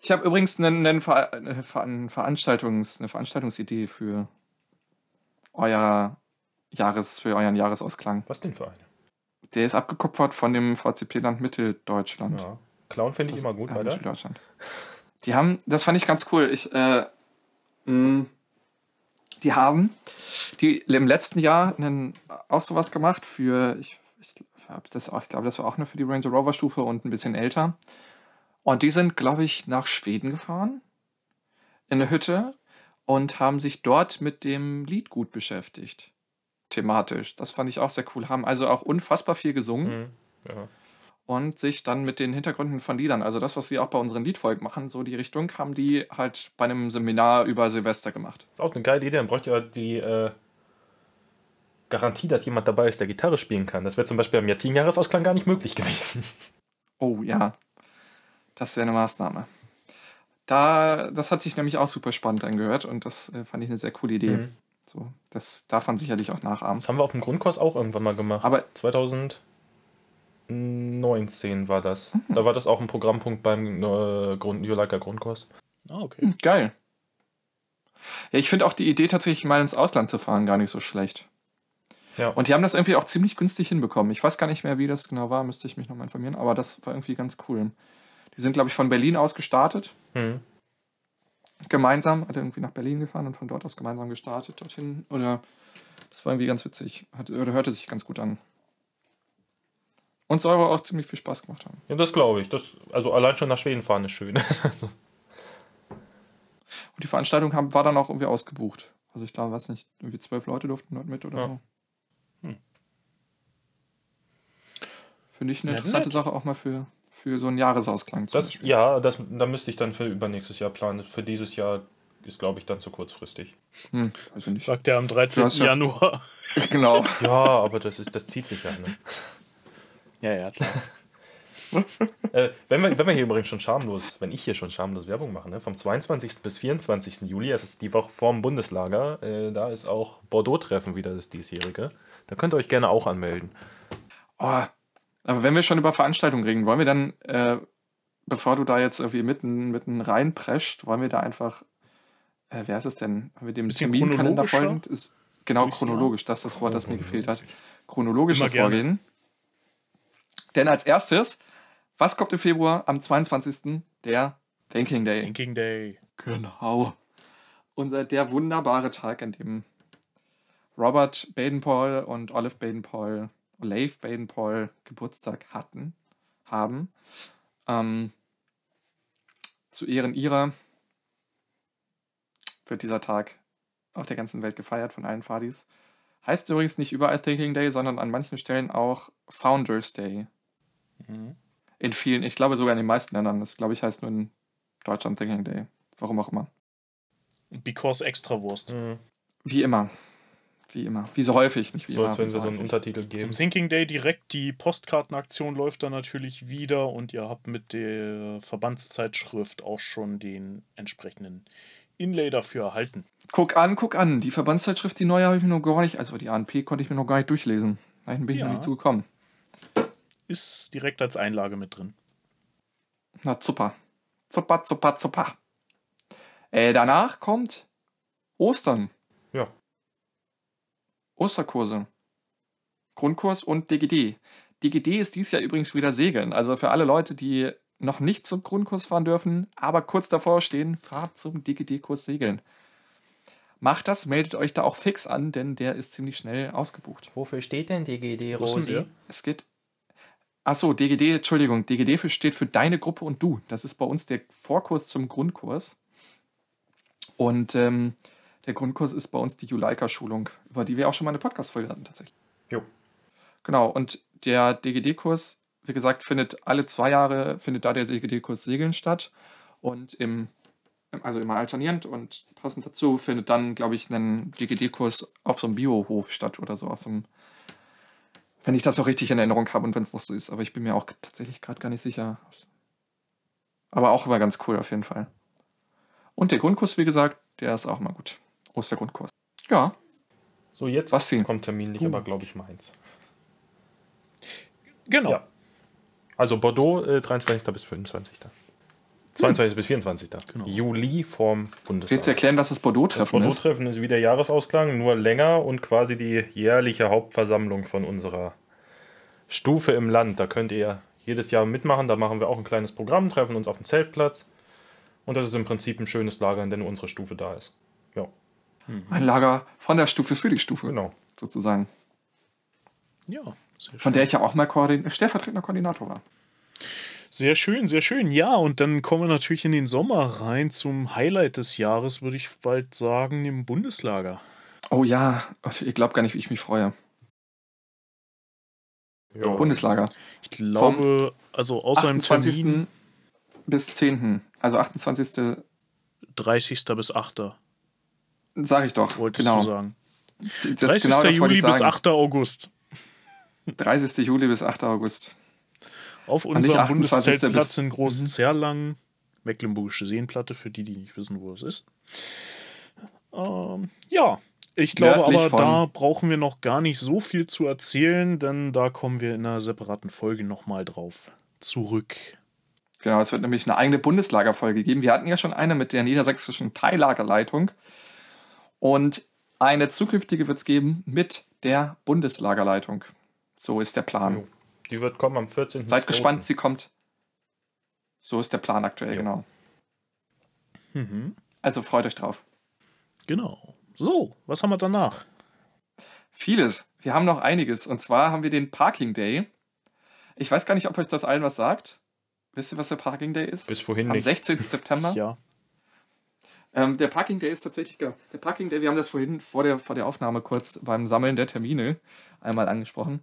ich hab übrigens einen, einen Ver, eine, Ver, eine Veranstaltungs, eine Veranstaltungsidee für euer Jahres, für euren Jahresausklang. Was denn für eine? Der ist abgekupfert von dem VCP-Land Mitteldeutschland. Ja. Clown finde ich immer gut, Ja, weiter. Mitteldeutschland. Die haben, das fand ich ganz cool. Ich, äh, mh, die haben die im letzten Jahr einen, auch sowas gemacht für, ich, ich, hab das auch, ich glaube, das war auch nur für die Ranger Rover Stufe und ein bisschen älter. Und die sind, glaube ich, nach Schweden gefahren, in eine Hütte und haben sich dort mit dem Liedgut beschäftigt. Thematisch. Das fand ich auch sehr cool. Haben also auch unfassbar viel gesungen Mhm. Ja. Und sich dann mit den Hintergründen von Liedern, also das, was wir auch bei unseren Liedfolgen machen, so die Richtung, haben die halt bei einem Seminar über Silvester gemacht. Ist auch eine geile Idee. Dann bräuchte ihr die äh, Garantie, dass jemand dabei ist, der Gitarre spielen kann. Das wäre zum Beispiel am jetzigen Jahresausklang gar nicht möglich gewesen. Oh ja, das wäre eine Maßnahme. Da, das hat sich nämlich auch super spannend angehört und das äh, fand ich eine sehr coole Idee. Mhm. So, das darf man sicherlich auch nachahmen. Das haben wir auf dem Grundkurs auch irgendwann mal gemacht. Aber 2019 war das. Da war das auch ein Programmpunkt beim äh, Grund New Liker Grundkurs. Ah, okay. hm, geil. Ja, ich finde auch die Idee tatsächlich mal ins Ausland zu fahren gar nicht so schlecht. Ja. Und die haben das irgendwie auch ziemlich günstig hinbekommen. Ich weiß gar nicht mehr, wie das genau war, müsste ich mich nochmal informieren, aber das war irgendwie ganz cool. Die sind, glaube ich, von Berlin aus gestartet, Mhm. gemeinsam, hat irgendwie nach Berlin gefahren und von dort aus gemeinsam gestartet dorthin. Oder das war irgendwie ganz witzig, hat, oder hörte sich ganz gut an. Und soll aber auch ziemlich viel Spaß gemacht haben. Ja, das glaube ich. Das, also allein schon nach Schweden fahren ist schön. [LAUGHS] also, Und die Veranstaltung haben, war dann auch irgendwie ausgebucht. Also ich glaube, weiß nicht, irgendwie zwölf Leute durften dort mit oder Ja. so. Hm. Finde ich eine Ja, interessante nett. Sache auch mal für, für so einen Jahresausklang zum das, ja, das, da müsste ich dann für übernächstes Jahr planen. Für dieses Jahr ist, glaube ich, dann zu kurzfristig. Hm, also nicht. Sagt er am 13. Ja, ist ja- Januar. [LAUGHS] genau. Ja, aber das, ist, das zieht sich ja. Ne? [LAUGHS] Ja, ja, klar. [LAUGHS] Äh, wenn, wir, wenn wir hier übrigens schon schamlos, wenn ich hier schon schamlos Werbung mache, ne, vom 22. bis 24. Juli, das ist die Woche vorm Bundeslager, äh, da ist auch Bordeaux-Treffen wieder das diesjährige. Da könnt ihr euch gerne auch anmelden. Oh, aber wenn wir schon über Veranstaltungen reden, wollen wir dann, äh, bevor du da jetzt irgendwie mitten, mitten reinprescht, wollen wir da einfach, äh, wer ist es denn? Haben wir dem Terminkalender folgend? Ist, genau, chronologisch, das ist das Wort, das mir gefehlt hat. Chronologisch. Chronologischer Immer gerne. Vorgehen. Denn als erstes, was kommt im Februar am 22. Der Thinking Day. Thinking Day. Genau. Unser der wunderbare Tag, an dem Robert Baden-Powell und Olive Baden-Powell, Olave Baden-Powell Geburtstag hatten, haben. Ähm, zu Ehren ihrer wird dieser Tag auf der ganzen Welt gefeiert von allen Fadis. Heißt übrigens nicht überall Thinking Day, sondern an manchen Stellen auch Founders Day. Mhm. In vielen, ich glaube sogar in den meisten Ländern. Das glaube ich heißt nur in Deutschland Thinking Day. Warum auch immer. Because Extrawurst. Mhm. Wie immer. Wie immer. Wie so häufig, nicht wie So immer. als wenn wie wir so einen. Untertitel Zum geben. Thinking Day direkt die Postkartenaktion läuft dann natürlich wieder und ihr habt mit der Verbandszeitschrift auch schon den entsprechenden Inlay dafür erhalten. Guck an, guck an. Die Verbandszeitschrift, die neue, habe ich mir noch gar nicht, also die ANP konnte ich mir noch gar nicht durchlesen. Da bin ich Ja. noch nicht zugekommen. Ist direkt als Einlage mit drin. Na, super. Super, super, super. Äh, danach kommt Ostern. Ja. Osterkurse. Grundkurs und DGD. DGD ist dies Jahr übrigens wieder Segeln. Also für alle Leute, die noch nicht zum Grundkurs fahren dürfen, aber kurz davor stehen, fahrt zum DGD-Kurs Segeln. Macht das, meldet euch da auch fix an, denn der ist ziemlich schnell ausgebucht. Wofür steht denn DGD, der? Es geht. Achso, DGD, Entschuldigung, DGD für- steht für deine Gruppe und du. Das ist bei uns der Vorkurs zum Grundkurs. Und ähm, der Grundkurs ist bei uns die Juleika-Schulung, über die wir auch schon mal eine Podcast-Folge hatten, tatsächlich. Jo. Genau, und der DGD-Kurs, wie gesagt, findet alle zwei Jahre, findet da der DGD-Kurs Segeln statt. Und im, also immer alternierend und passend dazu findet dann, glaube ich, ein DGD-Kurs auf so einem Biohof statt oder so, auf so einem wenn ich das auch richtig in Erinnerung habe und wenn es noch so ist. Aber ich bin mir auch tatsächlich gerade gar nicht sicher. Aber auch immer ganz cool auf jeden Fall. Und der Grundkurs, wie gesagt, der ist auch mal gut. Ostergrundkurs. Ja, So, jetzt Basti. kommt terminlich Du. aber, glaube ich, meins. Genau. Ja. Also Bordeaux, äh, 23. bis 25. 22. bis 24. Genau. Juli vorm Bundestag. willst du erklären, was das Das Bordeaux-Treffen ist? Bordeaux-Treffen ist wie der Jahresausklang, nur länger und quasi die jährliche Hauptversammlung von unserer Stufe im Land. Da könnt ihr jedes Jahr mitmachen. Da machen wir auch ein kleines Programm, treffen uns auf dem Zeltplatz. Und das ist im Prinzip ein schönes Lager, in dem unsere Stufe da ist. Ja, Ein Lager von der Stufe für die Stufe, genau. sozusagen. Ja, sehr schön. Von der ich ja auch mal Koordin stellvertretender Koordinator war. Sehr schön, sehr schön. Ja, und dann kommen wir natürlich in den Sommer rein zum Highlight des Jahres, würde ich bald sagen, im Bundeslager. Oh ja, ihr glaubt gar nicht, wie ich mich freue. Ja. Bundeslager. Ich glaube, also außer im 28. Termin bis 10. Also 28. 30. bis 8. sage ich doch. wolltest genau. du sagen. Das, 30. genau Juli ich bis sagen. 8. August. 30. Juli bis 8. August. Auf unserem 28. Bundeszeltplatz in Großen Zerlangen, Mecklenburgische Seenplatte, für die, die nicht wissen, wo es ist. Ähm, ja, ich glaube aber, da brauchen wir noch gar nicht so viel zu erzählen, denn da kommen wir in einer separaten Folge nochmal drauf zurück. Genau, es wird nämlich eine eigene Bundeslagerfolge geben. Wir hatten ja schon eine mit der niedersächsischen Teillagerleitung. Und eine zukünftige wird es geben mit der Bundeslagerleitung. So ist der Plan. Jo. Die wird kommen am 14. Seid gespannt, sie kommt. So ist der Plan aktuell, Jo. genau. Mhm. Also freut euch drauf. Genau. So, was haben wir danach? Vieles. Wir haben noch einiges. Und zwar haben wir den Parking Day. Ich weiß gar nicht, ob euch das allen was sagt. Wisst ihr, was der Parking Day ist? Bis vorhin Am nicht. 16. September. Ja. Ähm, der Parking Day ist tatsächlich, genau, der Parking Day, wir haben das vorhin vor der, vor der Aufnahme kurz beim Sammeln der Termine einmal angesprochen.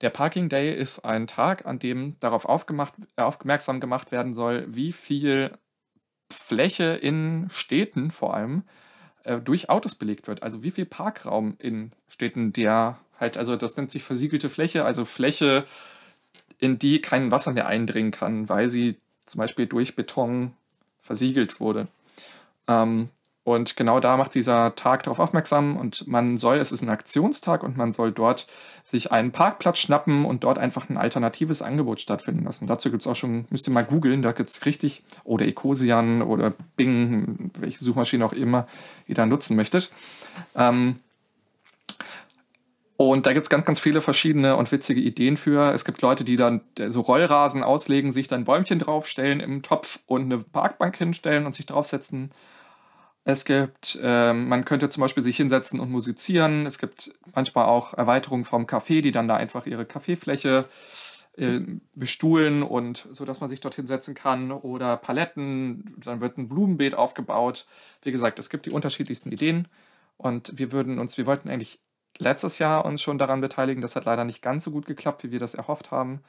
Der Parking Day ist ein Tag, an dem darauf aufgemacht, äh, aufmerksam gemacht werden soll, wie viel Fläche in Städten vor allem äh, durch Autos belegt wird. Also wie viel Parkraum in Städten, der halt, also das nennt sich versiegelte Fläche, also Fläche, in die kein Wasser mehr eindringen kann, weil sie zum Beispiel durch Beton versiegelt wurde. Ähm, und genau da macht dieser Tag darauf aufmerksam und man soll, es ist ein Aktionstag und man soll dort sich einen Parkplatz schnappen und dort einfach ein alternatives Angebot stattfinden lassen. Dazu gibt es auch schon, müsst ihr mal googeln, da gibt es richtig, oder Ecosian oder Bing, welche Suchmaschine auch immer ihr da nutzen möchtet. Ähm, und da gibt es ganz, ganz viele verschiedene und witzige Ideen für. Es gibt Leute, die dann so Rollrasen auslegen, sich dann Bäumchen draufstellen im Topf und eine Parkbank hinstellen und sich draufsetzen. Es gibt, ähm, man könnte zum Beispiel sich hinsetzen und musizieren. Es gibt manchmal auch Erweiterungen vom Café, die dann da einfach ihre Kaffeefläche äh, bestuhlen und so, dass man sich dort hinsetzen kann. Oder Paletten, dann wird ein Blumenbeet aufgebaut. Wie gesagt, es gibt die unterschiedlichsten Ideen. Und wir würden uns, wir wollten eigentlich letztes Jahr uns schon daran beteiligen. Das hat leider nicht ganz so gut geklappt, wie wir das erhofft haben.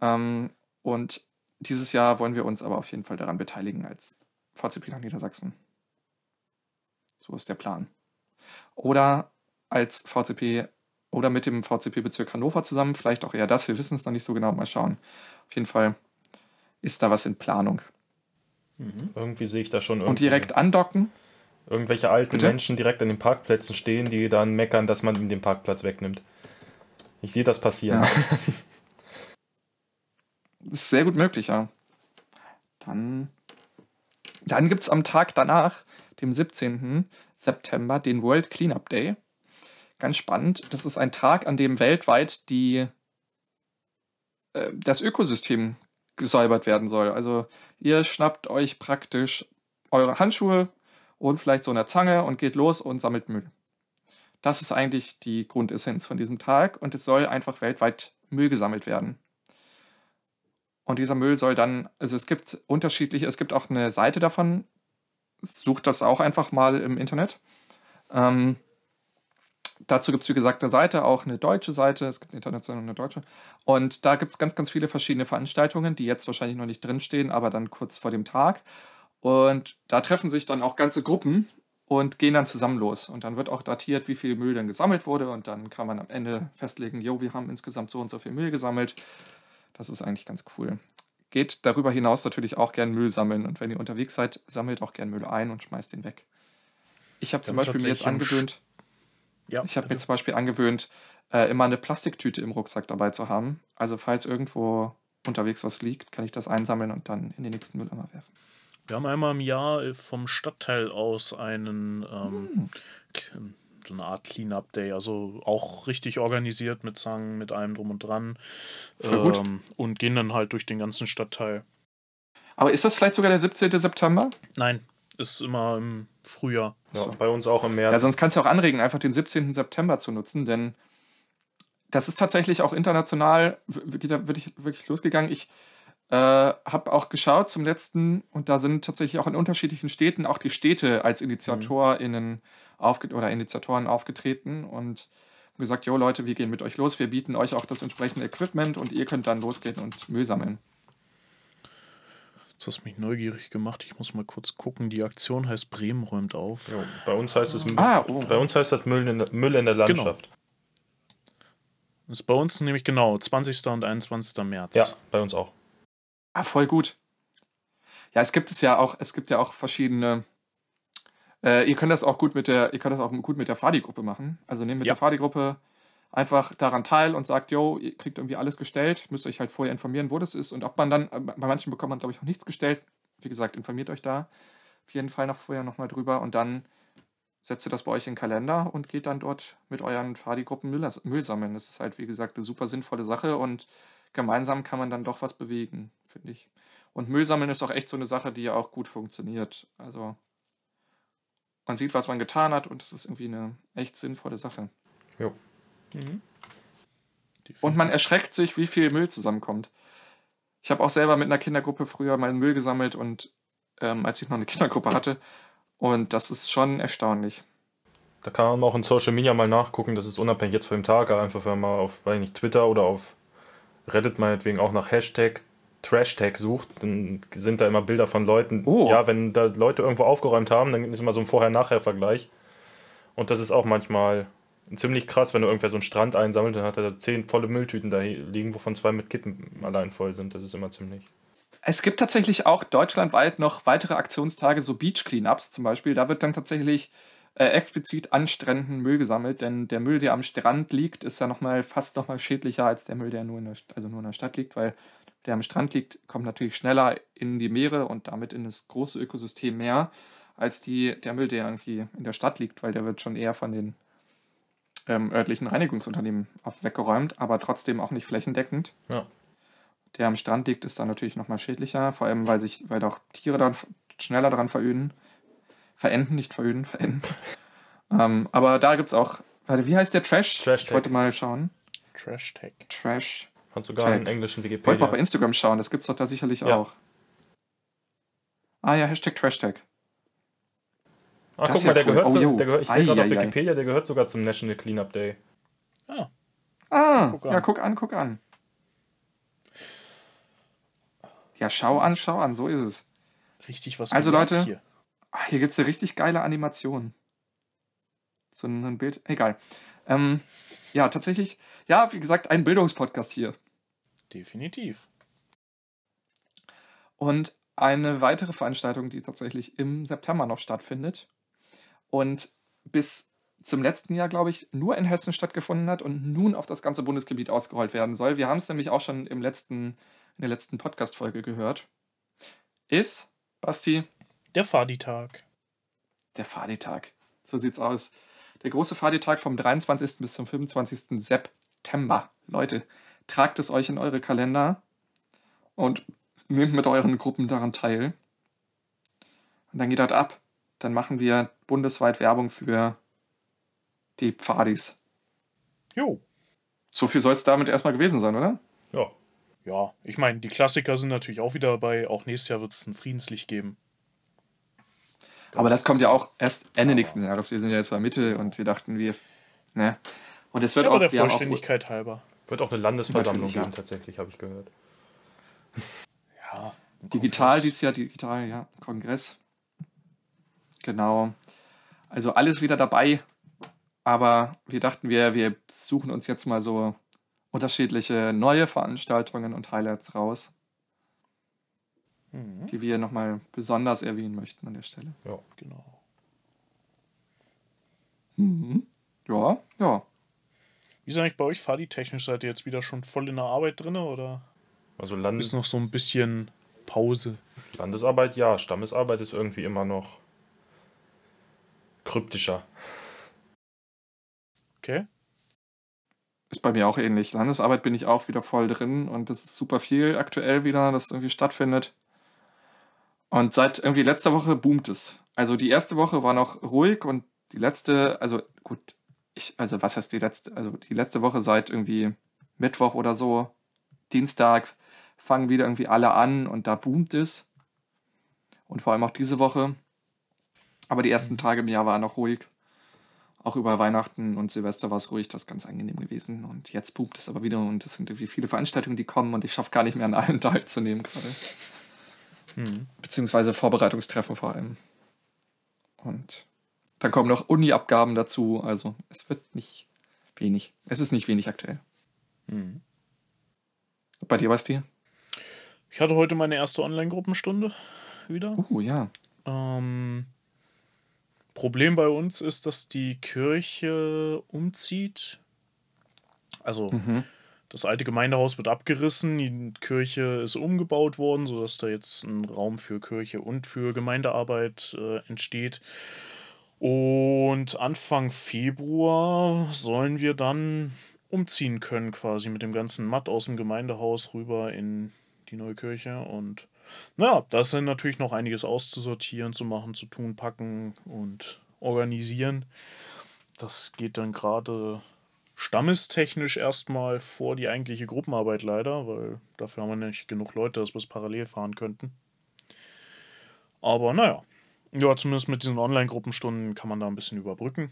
Ähm, und dieses Jahr wollen wir uns aber auf jeden Fall daran beteiligen als VCP Niedersachsen. So ist der Plan. Oder als VCP oder mit dem VCP-Bezirk Hannover zusammen, vielleicht auch eher das, wir wissen es noch nicht so genau, mal schauen. Auf jeden Fall ist da was in Planung. Irgendwie sehe ich da schon Und direkt andocken, irgendwelche alten Bitte? Menschen direkt an den Parkplätzen stehen, die dann meckern, dass man ihnen den Parkplatz wegnimmt. Ich sehe das passieren. Ja. [LAUGHS] ist sehr gut möglich, ja. Dann, dann gibt es am Tag danach, dem 17. September, den World Cleanup Day. ganz spannend. Das ist ein Tag, an dem weltweit die, äh, das Ökosystem gesäubert werden soll. Also ihr schnappt euch praktisch eure Handschuhe und vielleicht so eine Zange und geht los und sammelt Müll. Das ist eigentlich die Grundessenz von diesem Tag und es soll einfach weltweit Müll gesammelt werden. Und dieser Müll soll dann, also es gibt unterschiedliche, es gibt auch eine Seite davon, sucht das auch einfach mal im Internet. Ähm, dazu gibt es, wie gesagt, eine Seite, auch eine deutsche Seite, es gibt eine internationale und eine deutsche. Und da gibt es ganz, ganz viele verschiedene Veranstaltungen, die jetzt wahrscheinlich noch nicht drinstehen, aber dann kurz vor dem Tag. Und da treffen sich dann auch ganze Gruppen und gehen dann zusammen los. Und dann wird auch datiert, wie viel Müll dann gesammelt wurde. Und dann kann man am Ende festlegen, jo, wir haben insgesamt so und so viel Müll gesammelt. Das ist eigentlich ganz cool. Geht darüber hinaus natürlich auch gern Müll sammeln. Und wenn ihr unterwegs seid, sammelt auch gern Müll ein und schmeißt ihn weg. Ich habe zum Beispiel mir jetzt angewöhnt, ja, ich habe mir zum Beispiel angewöhnt, äh, immer eine Plastiktüte im Rucksack dabei zu haben. Also falls irgendwo unterwegs was liegt, kann ich das einsammeln und dann in den nächsten Mülleimer werfen. Wir haben einmal im Jahr vom Stadtteil aus einen ähm, hm. So eine Art Clean-Up Day, also auch richtig organisiert mit Zangen, mit allem drum und dran. Ähm, und gehen dann halt durch den ganzen Stadtteil. Aber ist das vielleicht sogar der 17. September? Nein, ist immer im Frühjahr. Ja, so. bei uns auch im März. Ja, sonst kannst du auch anregen, einfach den 17. September zu nutzen, denn das ist tatsächlich auch international wirklich, wirklich losgegangen. Ich äh, habe auch geschaut zum letzten und da sind tatsächlich auch in unterschiedlichen Städten auch die Städte als InitiatorInnen mhm. aufge oder Initiatoren aufgetreten und gesagt, jo Leute, wir gehen mit euch los, wir bieten euch auch das entsprechende Equipment und ihr könnt dann losgehen und Müll sammeln. Das hast mich neugierig gemacht. Ich muss mal kurz gucken. Die Aktion heißt Bremen räumt auf. Jo, bei uns heißt es ah, oh. bei uns heißt das Müll in, der, Müll in der genau. Landschaft. Genau. Das ist bei uns nämlich genau 20. und 21. März. Ja, bei uns auch. Ah, voll gut. Ja, es gibt es ja auch, es gibt ja auch verschiedene. Äh, ihr könnt das auch gut mit der, ihr könnt das auch gut mit der Fadi-Gruppe machen. Also nehmt mit ja. der Fadi-Gruppe einfach daran teil und sagt, yo, ihr kriegt irgendwie alles gestellt, müsst euch halt vorher informieren, wo das ist und ob man dann, äh, bei manchen bekommt man, glaube ich, auch nichts gestellt. Wie gesagt, informiert euch da auf jeden Fall noch vorher nochmal drüber und dann setzt ihr das bei euch in den Kalender und geht dann dort mit euren Fadi-Gruppen Müll, Müll sammeln. Das ist halt, wie gesagt, eine super sinnvolle Sache und gemeinsam kann man dann doch was bewegen, finde ich. Und Müll sammeln ist auch echt so eine Sache, die ja auch gut funktioniert. Also man sieht, was man getan hat und es ist irgendwie eine echt sinnvolle Sache. Jo. Mhm. Und man erschreckt sich, wie viel Müll zusammenkommt. Ich habe auch selber mit einer Kindergruppe früher meinen Müll gesammelt und ähm, als ich noch eine [LAUGHS] Kindergruppe hatte. Und das ist schon erstaunlich. Da kann man auch in Social Media mal nachgucken, das ist unabhängig jetzt von dem Tag, einfach wenn man auf, weiß nicht, Twitter oder auf Reddit meinetwegen auch nach Hashtag Trash-Tag sucht, dann sind da immer Bilder von Leuten. Oh. Ja, wenn da Leute irgendwo aufgeräumt haben, dann ist immer so ein Vorher-Nachher-Vergleich. Und das ist auch manchmal ziemlich krass, wenn du irgendwer so einen Strand einsammelt, dann hat er da zehn volle Mülltüten da liegen, wovon zwei mit Kippen allein voll sind. Das ist immer ziemlich. Es gibt tatsächlich auch deutschlandweit noch weitere Aktionstage, so Beach Cleanups zum Beispiel. Da wird dann tatsächlich äh, explizit an Stränden Müll gesammelt, denn der Müll, der am Strand liegt, ist ja noch mal, fast noch mal schädlicher als der Müll, der nur in der, also nur in der Stadt liegt, weil der am Strand liegt, kommt natürlich schneller in die Meere und damit in das große Ökosystem Meer, als die, der Müll, der irgendwie in der Stadt liegt, weil der wird schon eher von den ähm, örtlichen Reinigungsunternehmen auf weggeräumt, aber trotzdem auch nicht flächendeckend. Ja. Der am Strand liegt, ist dann natürlich nochmal schädlicher, vor allem weil sich, weil auch Tiere dann schneller daran veröden. Verenden, nicht veröden, verenden. ähm, aber da gibt es auch, warte, wie heißt der Trash? Trash ich wollte mal schauen. Trash Tag. Trash. Kannst sogar einen englischen Wikipedia. Wollte mal bei Instagram schauen, das gibt es doch da sicherlich ja. auch. Ah ja, Hashtag Trash Tag. Ach, guck mal, der, cool. gehört oh, der gehört, ich sehe gerade auf Wikipedia, der gehört sogar zum National Cleanup Day. Ah. Ah, guck ja, guck an, guck an. Ja, schau an, schau an, so ist es. Richtig was Also Leute, hier, hier gibt es eine richtig geile Animation. So ein, ein Bild, egal. Ähm, ja, tatsächlich, ja, wie gesagt, ein Bildungspodcast hier. Definitiv. Und eine weitere Veranstaltung, die tatsächlich im September noch stattfindet, und bis zum letzten Jahr, glaube ich, nur in Hessen stattgefunden hat und nun auf das ganze Bundesgebiet ausgerollt werden soll. Wir haben es nämlich auch schon im letzten, in der letzten Podcast-Folge gehört. Ist, Basti? Der Fadi-Tag. Der Fadi-Tag. So sieht's aus. der große Fadi-Tag vom 23. bis zum 25. September. Leute, tragt es euch in eure Kalender und nehmt mit euren Gruppen daran teil. Und dann geht das ab. Dann machen wir bundesweit Werbung für die Pfadis. Jo. So viel soll es damit erstmal gewesen sein, oder? Ja. Ja, ich meine, die Klassiker sind natürlich auch wieder dabei. Auch nächstes Jahr wird es ein Friedenslicht geben. Aber das kommt ja auch erst Ende nächsten Jahres. Wir sind ja jetzt bei Mitte und wir dachten, wir. Ne? Und es wird Ja, auch. aber der wir haben auch Vollständigkeit halber. Wird auch eine Landesversammlung Natürlich, ja. geben, tatsächlich, habe ich gehört. Ja. Digital Kongress. dieses Jahr, digital, ja, Kongress. Genau. Also alles wieder dabei. Aber wir dachten, wir, wir suchen uns jetzt mal so unterschiedliche neue Veranstaltungen und Highlights raus, Mhm, die wir nochmal besonders erwähnen möchten an der Stelle. Ja. genau. Mhm. Ja, ja. Wie ist eigentlich bei euch, Fadi? Technisch seid ihr jetzt wieder schon voll in der Arbeit drin oder Also ist Land noch so ein bisschen Pause? Landesarbeit ja, Stammesarbeit ist irgendwie immer noch kryptischer. Okay. Ist bei mir auch ähnlich. Landesarbeit bin ich auch wieder voll drin und das ist super viel aktuell wieder, das irgendwie stattfindet. Und seit irgendwie letzter Woche boomt es. Also die erste Woche war noch ruhig und die letzte, also gut, ich, also was heißt die letzte, also die letzte Woche seit irgendwie Mittwoch oder so, Dienstag, fangen wieder irgendwie alle an und da boomt es. Und vor allem auch diese Woche. Aber die ersten Tage im Jahr waren noch ruhig. Auch über Weihnachten und Silvester war es ruhig, das ist ganz angenehm gewesen. Und jetzt boomt es aber wieder und es sind irgendwie viele Veranstaltungen, die kommen und ich schaffe gar nicht mehr an allen [LAUGHS] teilzunehmen gerade. Mhm. Beziehungsweise Vorbereitungstreffen vor allem. Und dann kommen noch Uni-Abgaben dazu. Also es wird nicht wenig. Es ist nicht wenig aktuell. Mhm. Bei dir, Basti? Ich hatte heute meine erste Online-Gruppenstunde wieder. Uh, ja. Ähm, Problem bei uns ist, dass die Kirche umzieht. Also Mhm. Das alte Gemeindehaus wird abgerissen, die Kirche ist umgebaut worden, sodass da jetzt ein Raum für Kirche und für Gemeindearbeit äh, entsteht. Und Anfang Februar sollen wir dann umziehen können, quasi mit dem ganzen Matt aus dem Gemeindehaus rüber in die neue Kirche. Und naja, da ist dann natürlich noch einiges auszusortieren, zu machen, zu tun, packen und organisieren. Das geht dann gerade stammestechnisch erstmal vor die eigentliche Gruppenarbeit leider, weil dafür haben wir nicht genug Leute, dass wir es parallel fahren könnten. Aber naja, ja, zumindest mit diesen Online-Gruppenstunden kann man da ein bisschen überbrücken.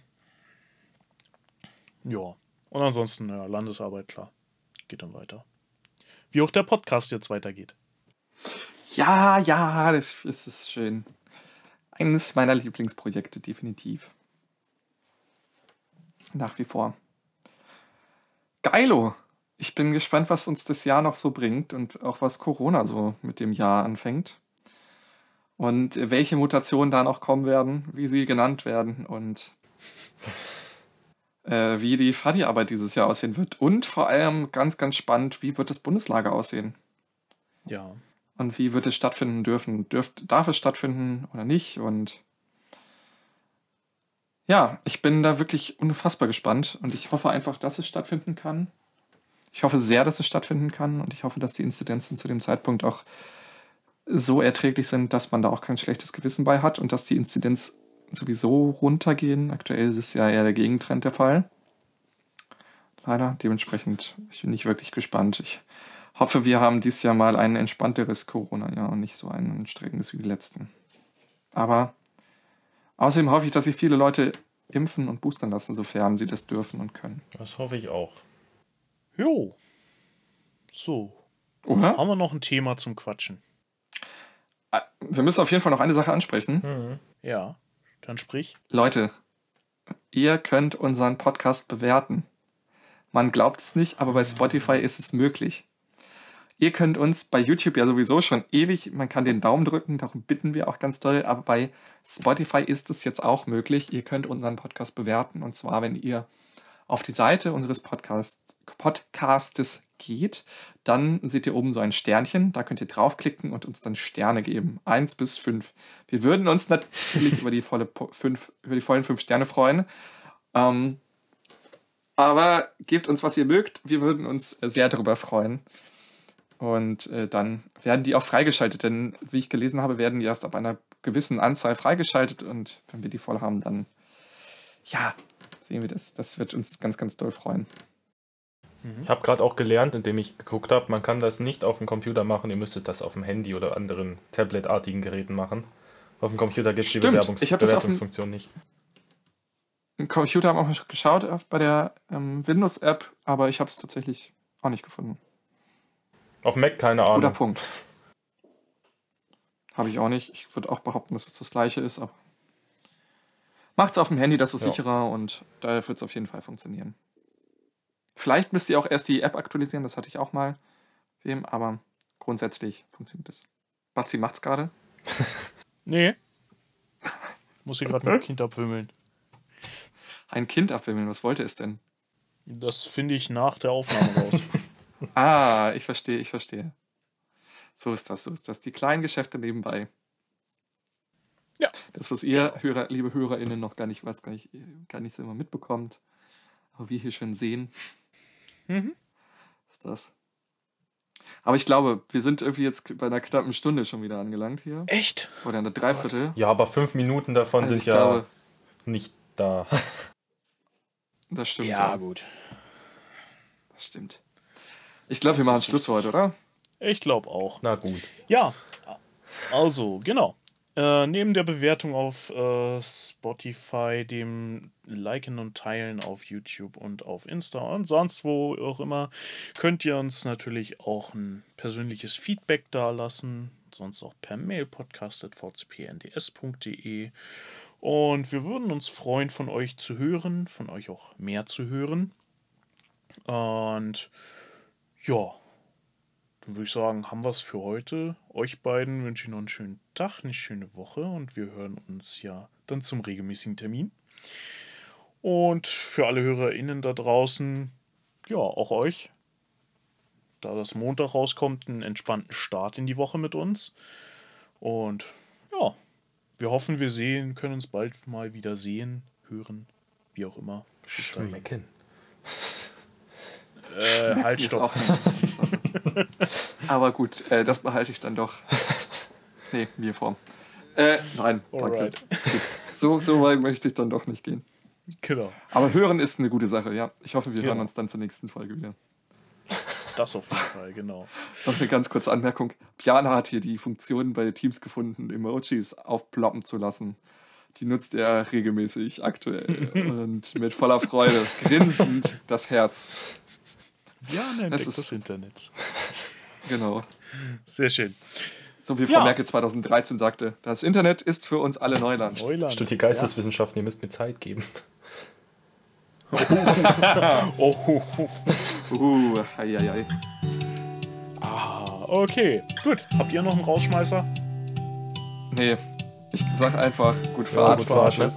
Ja, und ansonsten, ja, Landesarbeit, klar, geht dann weiter. Wie auch der Podcast jetzt weitergeht. Ja, ja, das, das ist schön. Eines meiner Lieblingsprojekte, definitiv. Nach wie vor. Geilo! Ich bin gespannt, was uns das Jahr noch so bringt und auch was Corona so mit dem Jahr anfängt. Und welche Mutationen da noch kommen werden, wie sie genannt werden und äh, wie die Fadi-Arbeit dieses Jahr aussehen wird. Und vor allem ganz, ganz spannend, wie wird das Bundeslager aussehen? Ja, Und wie wird es stattfinden dürfen? Dürft, darf es stattfinden oder nicht? Und ja, ich bin da wirklich unfassbar gespannt und ich hoffe einfach, dass es stattfinden kann. Ich hoffe sehr, dass es stattfinden kann und ich hoffe, dass die Inzidenzen zu dem Zeitpunkt auch so erträglich sind, dass man da auch kein schlechtes Gewissen bei hat und dass die Inzidenz sowieso runtergehen. Aktuell ist es ja eher der Gegentrend der Fall. Leider. Dementsprechend ich bin ich wirklich gespannt. Ich hoffe, wir haben dieses Jahr mal ein entspannteres Corona-Jahr und nicht so ein anstrengendes wie die letzten. Aber außerdem hoffe ich, dass sich viele Leute impfen und boostern lassen, sofern sie das dürfen und können. Das hoffe ich auch. jo. So, Oder? haben wir noch ein Thema zum Quatschen? Ah, Wir müssen auf jeden Fall noch eine Sache ansprechen. Mhm. Ja, dann sprich. Leute, ihr könnt unseren Podcast bewerten. Man glaubt es nicht, aber bei Spotify ist es möglich. Ihr könnt uns bei YouTube ja sowieso schon ewig, man kann den Daumen drücken, darum bitten wir auch ganz toll, aber bei Spotify ist es jetzt auch möglich. Ihr könnt unseren Podcast bewerten und zwar, wenn ihr auf die Seite unseres Podcasts, Podcastes geht, dann seht ihr oben so ein Sternchen, da könnt ihr draufklicken und uns dann Sterne geben. Eins bis fünf. Wir würden uns natürlich [LAUGHS] über die volle fünf, über die vollen fünf Sterne freuen. Ähm, aber gebt uns, was ihr mögt. Wir würden uns sehr darüber freuen. Und äh, dann werden die auch freigeschaltet, denn wie ich gelesen habe, werden die erst ab einer gewissen Anzahl freigeschaltet und wenn wir die voll haben, dann ja, sehen wir das. Das wird uns ganz, ganz doll freuen. Ich habe gerade auch gelernt, indem ich geguckt habe, man kann das nicht auf dem Computer machen, ihr müsstet das auf dem Handy oder anderen Tablet-artigen Geräten machen. Auf dem Computer gibt es die Bewerbungs ich Bewertungsfunktion nicht. Im Computer haben wir auch geschaut auf- bei der ähm, Windows-App, aber ich habe es tatsächlich auch nicht gefunden. Auf dem Mac keine Guter Ahnung. Punkt. Habe ich auch nicht. Ich würde auch behaupten, dass es das gleiche ist, aber macht es auf dem Handy, das ist Ja. sicherer und da wird es auf jeden Fall funktionieren. Vielleicht müsst ihr auch erst die App aktualisieren, das hatte ich auch mal, wem, aber grundsätzlich funktioniert es. Basti macht's gerade. [LAUGHS] Nee. [LAUGHS] Muss hier gerade mit dem Kind abwimmeln. Ein Kind abwimmeln, was wollte es denn? Das finde ich nach der Aufnahme raus. [LAUGHS] Ah, ich verstehe, ich verstehe. So ist das, so ist das. Die kleinen Geschäfte nebenbei. Ja. Das, was ihr, Hörer, liebe HörerInnen, noch gar nicht, was gar nicht, gar nicht so immer mitbekommt. Aber wir hier schon sehen, mhm. ist das. Aber ich glaube, wir sind irgendwie jetzt bei einer knappen Stunde schon wieder angelangt hier. Echt? Oder einer Dreiviertel. Ja, aber fünf Minuten davon Also sind ja glaube, nicht da. [LAUGHS] das stimmt. Ja, gut. Das stimmt. Ich glaube, wir machen Schluss für heute, oder? Ich glaube auch. Na gut. Ja, also, genau. Äh, neben der Bewertung auf äh, Spotify, dem Liken und Teilen auf YouTube und auf Insta und sonst wo auch immer, könnt ihr uns natürlich auch ein persönliches Feedback dalassen. Sonst auch per Mail podcast.vcpnds.de. Und wir würden uns freuen, von euch zu hören, von euch auch mehr zu hören. Und ja, dann würde ich sagen, haben wir es für heute. Euch beiden wünsche ich noch einen schönen Tag, eine schöne Woche und wir hören uns ja dann zum regelmäßigen Termin. Und für alle HörerInnen da draußen, ja, auch euch, da das Montag rauskommt, einen entspannten Start in die Woche mit uns. Und ja, wir hoffen, wir sehen, können uns bald mal wieder sehen, hören, wie auch immer. Schmecken. Äh, halt, stopp. [LAUGHS] Aber gut, äh, das behalte ich dann doch. Nee, mir vor. Äh, nein, danke. Alright. Gut. So, so weit möchte ich dann doch nicht gehen. Genau, Aber hören ist eine gute Sache, ja. Ich hoffe, wir Genau. hören uns dann zur nächsten Folge wieder. das auf jeden Fall, genau. Noch eine ganz kurze Anmerkung. Piana hat hier die Funktion bei Teams gefunden, Emojis aufploppen zu lassen. Die nutzt er regelmäßig aktuell [LAUGHS] und mit voller Freude, grinsend das Herz. Ja, ne, Das ist- des Internets. [LAUGHS] Genau. Sehr schön. So wie Frau Ja. Merkel 2013 sagte, das Internet ist für uns alle Neuland. Neuland. Studiert Geisteswissenschaften, ihr müsst mir Zeit geben. Ja. Oh, [LAUGHS] oh, oh. [LAUGHS] Uh, hei, hei, hei. Ah, okay. Gut. Habt ihr noch einen Rausschmeißer? Nee, ich sag einfach, gut Ja, Fahrt. gut Fahrt? Tschüss.